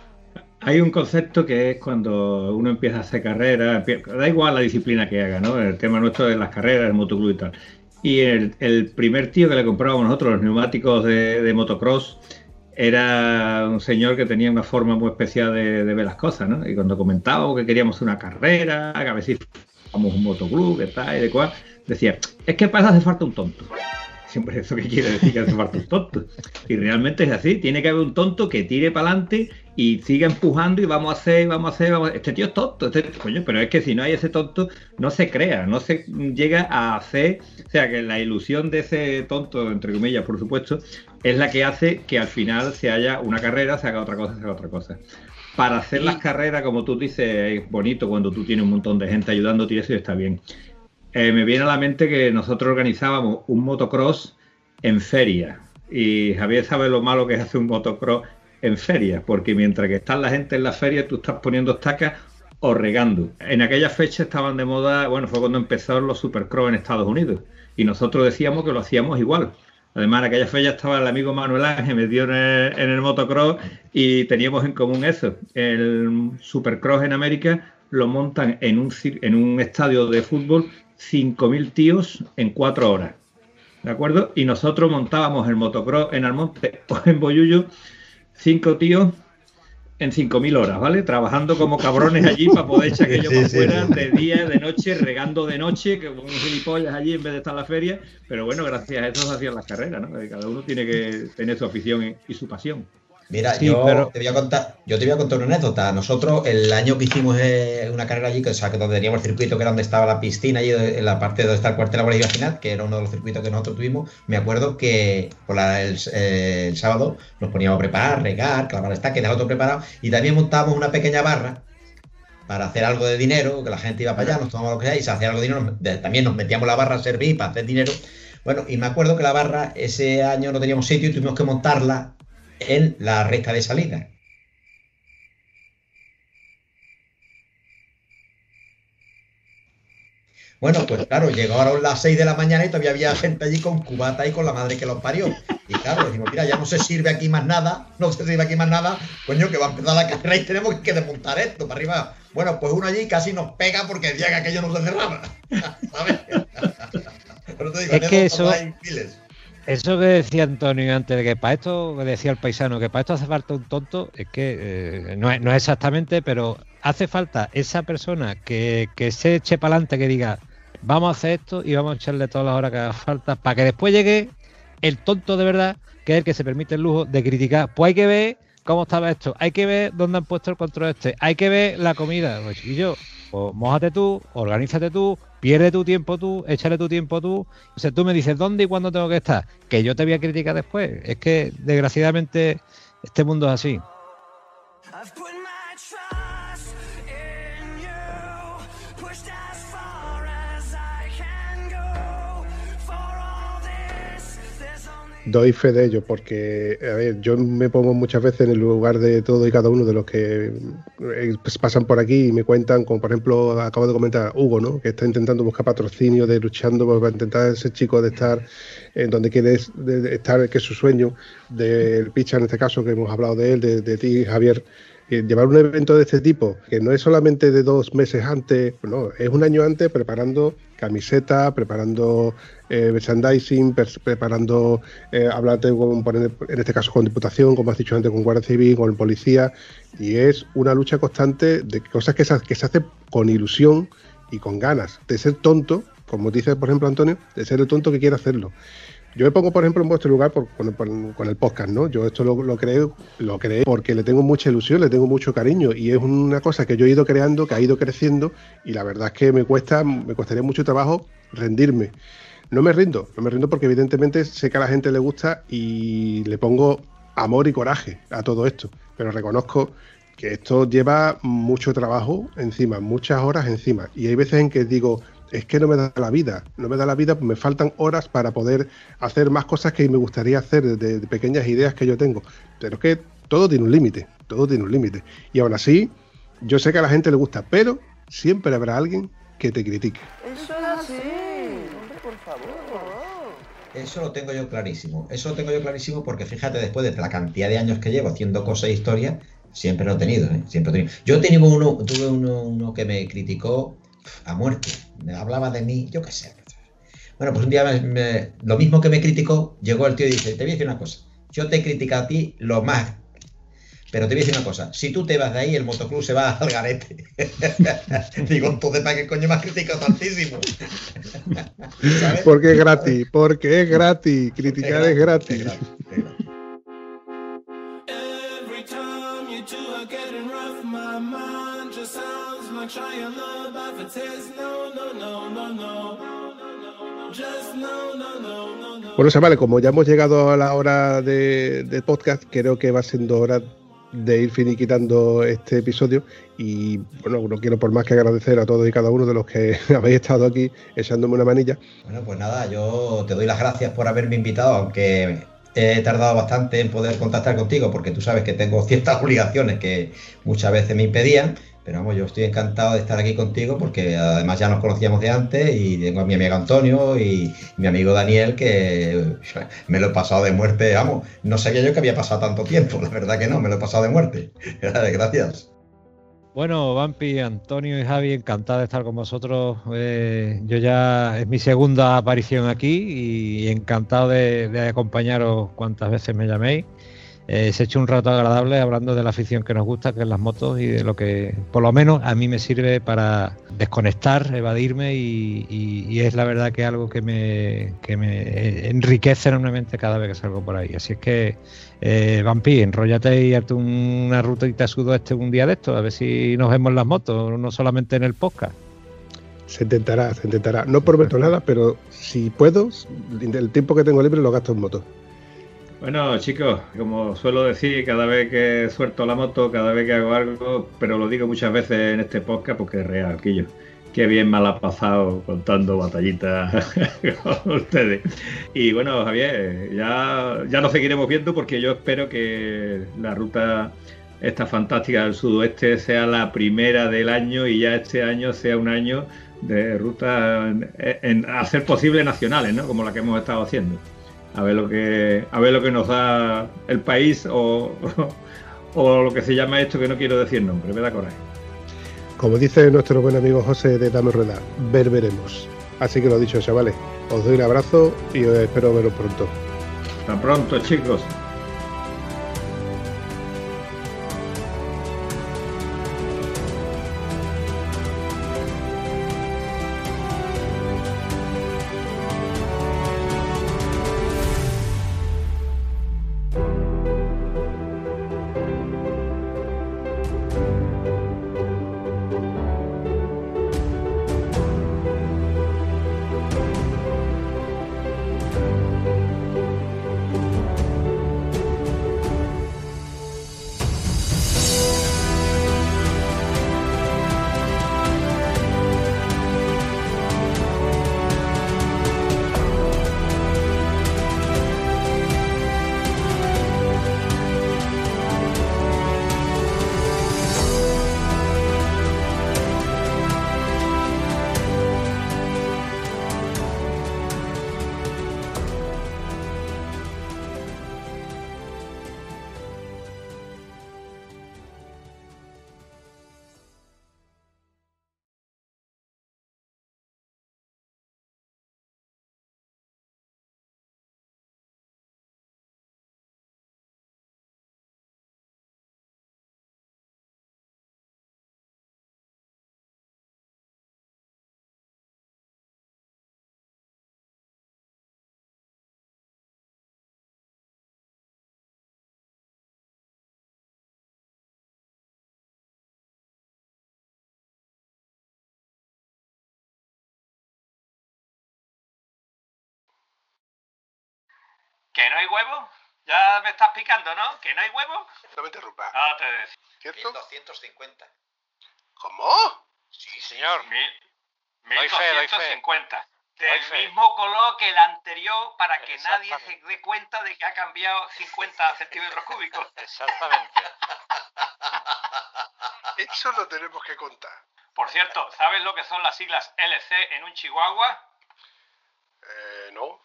Hay un concepto que es cuando uno empieza a hacer carreras, da igual la disciplina que haga, ¿no? El tema nuestro de las carreras, el motoclub y tal. Y el, primer tío que le comprábamos nosotros, los neumáticos de, motocross, era un señor que tenía una forma muy especial de, ver las cosas, ¿no? Y cuando comentábamos que queríamos una carrera, que a si vamos un motoclub, que tal y de cual, decía, es que eso hace falta un tonto. Siempre eso que quiere decir que hace falta un tonto. Y realmente es así, tiene que haber un tonto que tire para adelante y siga empujando y vamos a hacer, vamos a hacer, este tío es tonto, este, coño, pero es que si no hay ese tonto, no se crea, no se llega a hacer, o sea que la ilusión de ese tonto, entre comillas, por supuesto, es la que hace que al final se haya una carrera, se haga otra cosa, se haga otra cosa. Para hacer las carreras, como tú dices, es bonito cuando tú tienes un montón de gente ayudándote y eso está bien. Eh, me viene a la mente que nosotros organizábamos un motocross en feria. Y Javier sabe lo malo que es hacer un motocross en feria, porque mientras que está la gente en la feria, tú estás poniendo estacas o regando. En aquella fecha estaban de moda, bueno, fue cuando empezaron los supercross en Estados Unidos. Y nosotros decíamos que lo hacíamos igual. Además, en aquella fecha estaba el amigo Manuel Ángel metido en el, en el motocross y teníamos en común eso. El supercross en América lo montan en un, en un estadio de fútbol 5.000 tíos en cuatro horas. ¿De acuerdo? Y nosotros montábamos el motocross en Almonte o en Boyullo, cinco tíos en 5.000 horas, ¿vale? Trabajando como cabrones allí para poder echar *laughs* aquello por fuera de día, de noche, regando de noche, que como gilipollas allí en vez de estar en la feria. Pero bueno, gracias a eso se hacían las carreras, ¿no? Cada uno tiene que tener su afición y su pasión. Mira, yo te voy a contar, yo te voy a contar una anécdota. Nosotros, el año que hicimos eh, una carrera allí, que, o sea, que donde teníamos el circuito, que era donde estaba la piscina, allí en la parte donde está el cuartel laboral final, que era uno de los circuitos que nosotros tuvimos, me acuerdo que por eh, el, sábado nos poníamos a preparar, regar, clavar está, que todo preparado, y también montábamos una pequeña barra para hacer algo de dinero, que la gente iba para allá, nos tomábamos lo que sea, y se hacía algo de dinero, también nos metíamos la barra a servir para hacer dinero. Bueno, y me acuerdo que la barra ese año no teníamos sitio y tuvimos que montarla en la recta de salida. Bueno, pues claro, llegaron las 6 de la mañana y todavía había gente allí con cubata y con la madre que los parió. Y claro, decimos, mira, ya no se sirve aquí más nada, no se sirve aquí más nada, coño, que va a empezar la carrera y tenemos que desmontar esto para arriba. Bueno, pues uno allí casi nos pega porque decía que aquello no se cerraba. *laughs* ¿Sabes? *laughs* Pero te digo, es que eso, eso que decía Antonio antes, de que para esto, que decía el paisano, que para esto hace falta un tonto, es que eh, no, es, exactamente, pero hace falta esa persona que, se eche para adelante, que diga, vamos a hacer esto y vamos a echarle todas las horas que haga falta, para que después llegue el tonto de verdad, que es el que se permite el lujo de criticar. Pues hay que ver cómo estaba esto, hay que ver dónde han puesto el control este, hay que ver la comida. Pues, yo, pues mójate tú, organízate tú, pierde tu tiempo tú, échale tu tiempo tú. O sea, tú me dices dónde y cuándo tengo que estar, que yo te voy a criticar después. Es que desgraciadamente este mundo es así. Doy fe de ello, porque, yo me pongo muchas veces en el lugar de todo y cada uno de los que eh, pues, pasan por aquí y me cuentan, como por ejemplo acabo de comentar Hugo, ¿no? que está intentando buscar patrocinio, de luchando para intentar ese chico de estar en donde quiere estar, que es su sueño, del Picha en este caso, que hemos hablado de él, de ti, Javier, llevar un evento de este tipo, que no es solamente de dos meses antes, no, es un año antes preparando camiseta, preparando eh, merchandising, preparando, eh, hablarte con, en este caso con Diputación, como has dicho antes, con Guardia Civil, con Policía, y es una lucha constante de cosas que se, que se hace con ilusión y con ganas, de ser tonto, como dice por ejemplo Antonio, de ser el tonto que quiere hacerlo. Yo me pongo, por ejemplo, en vuestro lugar con, el podcast, ¿no? Yo esto lo, creo, lo creo porque le tengo mucha ilusión, le tengo mucho cariño y es una cosa que yo he ido creando, que ha ido creciendo y la verdad es que me cuesta, me costaría mucho trabajo rendirme. No me rindo, no me rindo porque evidentemente sé que a la gente le gusta y le pongo amor y coraje a todo esto, pero reconozco que esto lleva mucho trabajo encima, muchas horas encima y hay veces en que digo, es que no me da la vida, no me da la vida, me faltan horas para poder hacer más cosas que me gustaría hacer de, pequeñas ideas que yo tengo. Pero es que todo tiene un límite, todo tiene un límite. Y aún así, yo sé que a la gente le gusta, pero siempre habrá alguien que te critique. Eso es así, hombre, por favor. Eso lo tengo yo clarísimo. Eso lo tengo yo clarísimo porque fíjate, después de la cantidad de años que llevo haciendo cosas e historias, Siempre lo he tenido, ¿eh? Siempre he tenido. Yo tenía uno, tuve uno, uno que me criticó a muerte. Me hablaba de mí, yo qué sé. Bueno, pues un día me- me- lo mismo que me criticó, llegó el tío y dice, te voy a decir una cosa. Yo te he criticado a ti lo más. Pero te voy a decir una cosa, si tú te vas de ahí, el motoclub se va al garete. *laughs* Digo, entonces, ¿para qué coño me has criticado tantísimo? ¿Sabes? Porque es gratis, porque es gratis. Criticar es gratis. Bueno, vale, como ya hemos llegado a la hora de, de podcast, creo que va siendo hora de ir finiquitando este episodio y bueno, no quiero por más que agradecer a todos y cada uno de los que *laughs* habéis estado aquí echándome una manilla. Bueno, pues nada, yo te doy las gracias por haberme invitado, aunque he tardado bastante en poder contactar contigo, porque tú sabes que tengo *laughs* ciertas obligaciones que muchas veces me impedían. Pero vamos, yo estoy encantado de estar aquí contigo porque además ya nos conocíamos de antes y tengo a mi amigo Antonio y mi amigo Daniel que *laughs* me lo he pasado de muerte, vamos, no sabía yo que había pasado tanto tiempo, la verdad que no, me lo he pasado de muerte. *laughs* Gracias. Bueno, Vampi, Antonio y Javi, encantado de estar con vosotros. Eh, yo ya es mi segunda aparición aquí y encantado de, de acompañaros cuantas veces me llaméis. Eh, se ha hecho un rato agradable hablando de la afición que nos gusta, que es las motos y de lo que por lo menos a mí me sirve para desconectar, evadirme y, es la verdad que algo que me, que me enriquece enormemente cada vez que salgo por ahí. Así es que, eh, Vampi, enróllate y hazte una rutita sudoeste un día de esto, a ver si nos vemos en las motos, no solamente en el podcast. Se intentará, se intentará. No prometo nada, pero si puedo, el tiempo que tengo libre lo gasto en moto. Bueno, chicos, como suelo decir, cada vez que suelto la moto, cada vez que hago algo, pero lo digo muchas veces en este podcast porque es real, Quillo. Qué bien me la ha pasado contando batallitas *laughs* con ustedes. Y bueno, Javier, ya, ya nos seguiremos viendo porque yo espero que la ruta esta fantástica del sudoeste sea la primera del año y ya este año sea un año de ruta en, en hacer posible nacionales, ¿no? Como la que hemos estado haciendo a ver lo que a ver lo que nos da el país o, *laughs* o lo que se llama esto que no quiero decir nombre, me da coraje. Como dice nuestro buen amigo José de Dame Rueda, ver veremos. Así que lo dicho, chavales, os doy un abrazo y os espero veros pronto. Hasta pronto, chicos. ¿Que no hay huevo? Ya me estás picando, ¿no? ¿Que no hay huevo? No me interrumpas. Ah, te decía. ¿Cierto? 1250. ¿Cómo? Sí, señor. Mil, Doy fe, doy fe. 1250. Doy Del mismo color que el anterior para que nadie se dé cuenta de que ha cambiado 50 *laughs* centímetros cúbicos. Exactamente. *laughs* Eso lo tenemos que contar. Por cierto, ¿sabes lo que son las siglas LC en un chihuahua? Eh, no.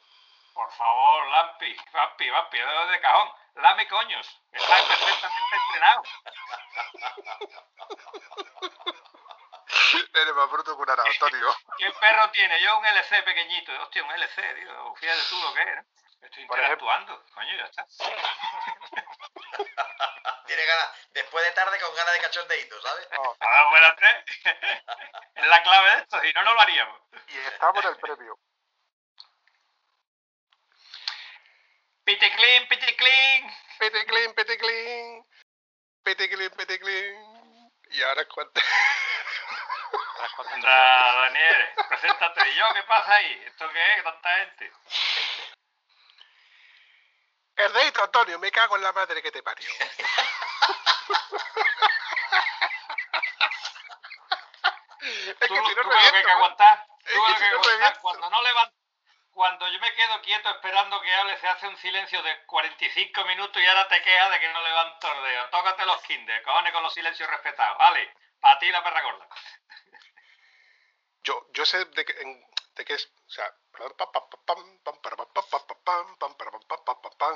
Por favor, Lampi, Lampi, Lampi, dedo de cajón. lame coños. Está perfectamente entrenado. Eres más bruto que un Antonio. *laughs* ¿Qué perro tiene? Yo un LC pequeñito. Hostia, un LC, tío. Fíjate tú lo que es, ¿no? Estoy Por interactuando. Coño, ya está. *laughs* Tiene ganas, después de tarde con ganas de cachondeíto, ¿sabes? Oh, Ah, espérate. es la clave de esto, si no, no lo haríamos. y estamos en el premio. Piticlin, piticlin. Peticlin, peticlin. Peticlin, peticlin. Y ahora es cuando. Ahora es cuando entro Anda, Daniel, preséntate. ¿Y yo qué pasa ahí? ¿Esto qué es? ¿Tanta gente? El dedito, Antonio, me cago en la madre que te parió. *laughs* es que Tú, si no tú reviento, lo que hay que ¿eh? aguantar. Es Tú que lo si que hay que no aguantar. Cuando no levanto. Cuando yo me quedo quieto esperando que hable, se hace un silencio de 45 minutos y ahora te quejas de que no levanto el dedo. Tócate los kinder, cojones con los silencios respetados. Vale, para ti la perra gorda. Yo, yo sé de qué, en- de qué es. O sea.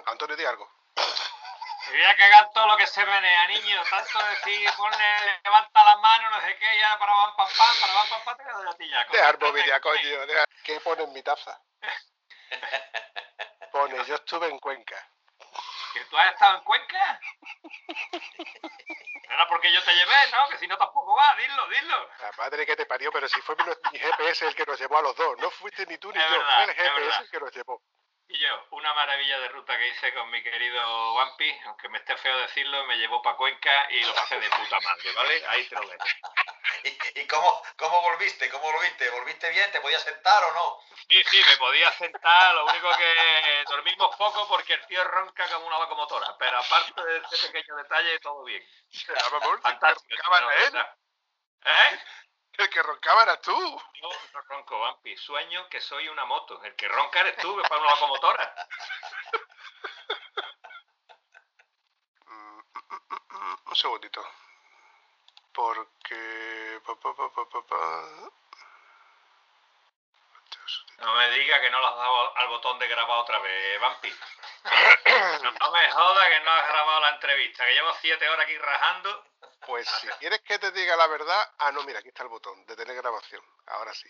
Antonio, di algo. Me voy a cagar todo lo que se menea, niño. Tanto decir, ponle, levanta las manos, no sé qué, ya para pam, pam, pam, para pam, pam, pam, te doy a ti ya. Coño. ¿Qué pone en mi taza? Pone, *laughs* yo estuve en Cuenca. ¿Que tú has estado en Cuenca? Era porque yo te llevé, ¿no? Que si no tampoco va, dilo, dilo. La madre que te parió, pero si fue mi, mi GPS el que nos llevó a los dos. No fuiste ni tú ni Es yo, verdad, fue el GPS el que nos llevó. Y yo, una maravilla de ruta que hice con mi querido Wampi, aunque me esté feo decirlo, me llevó para Cuenca y lo pasé de puta madre, ¿vale? Ahí te lo dejo. *laughs* ¿Y, y cómo, cómo volviste? ¿Cómo volviste? ¿Volviste bien? ¿Te podías sentar o no? Sí, sí, me podía sentar, lo único que dormimos poco porque el tío ronca como una locomotora, pero aparte de ese pequeño detalle, todo bien. Fantástico. ¿Eh? El que roncaba eras tú. Yo no ronco, Vampi. Sueño que soy una moto. El que ronca eres tú, que para una locomotora. Mm, mm, mm, Un segundito. Porque. pa, pa, pa. No me diga que no le has dado al botón de grabar otra vez, Vampi. *coughs* No, no me joda que no has grabado la entrevista, que llevo siete horas aquí rajando. Pues si *laughs* quieres que te diga la verdad. Ah, no, mira, aquí está el botón. Detener grabación. Ahora sí.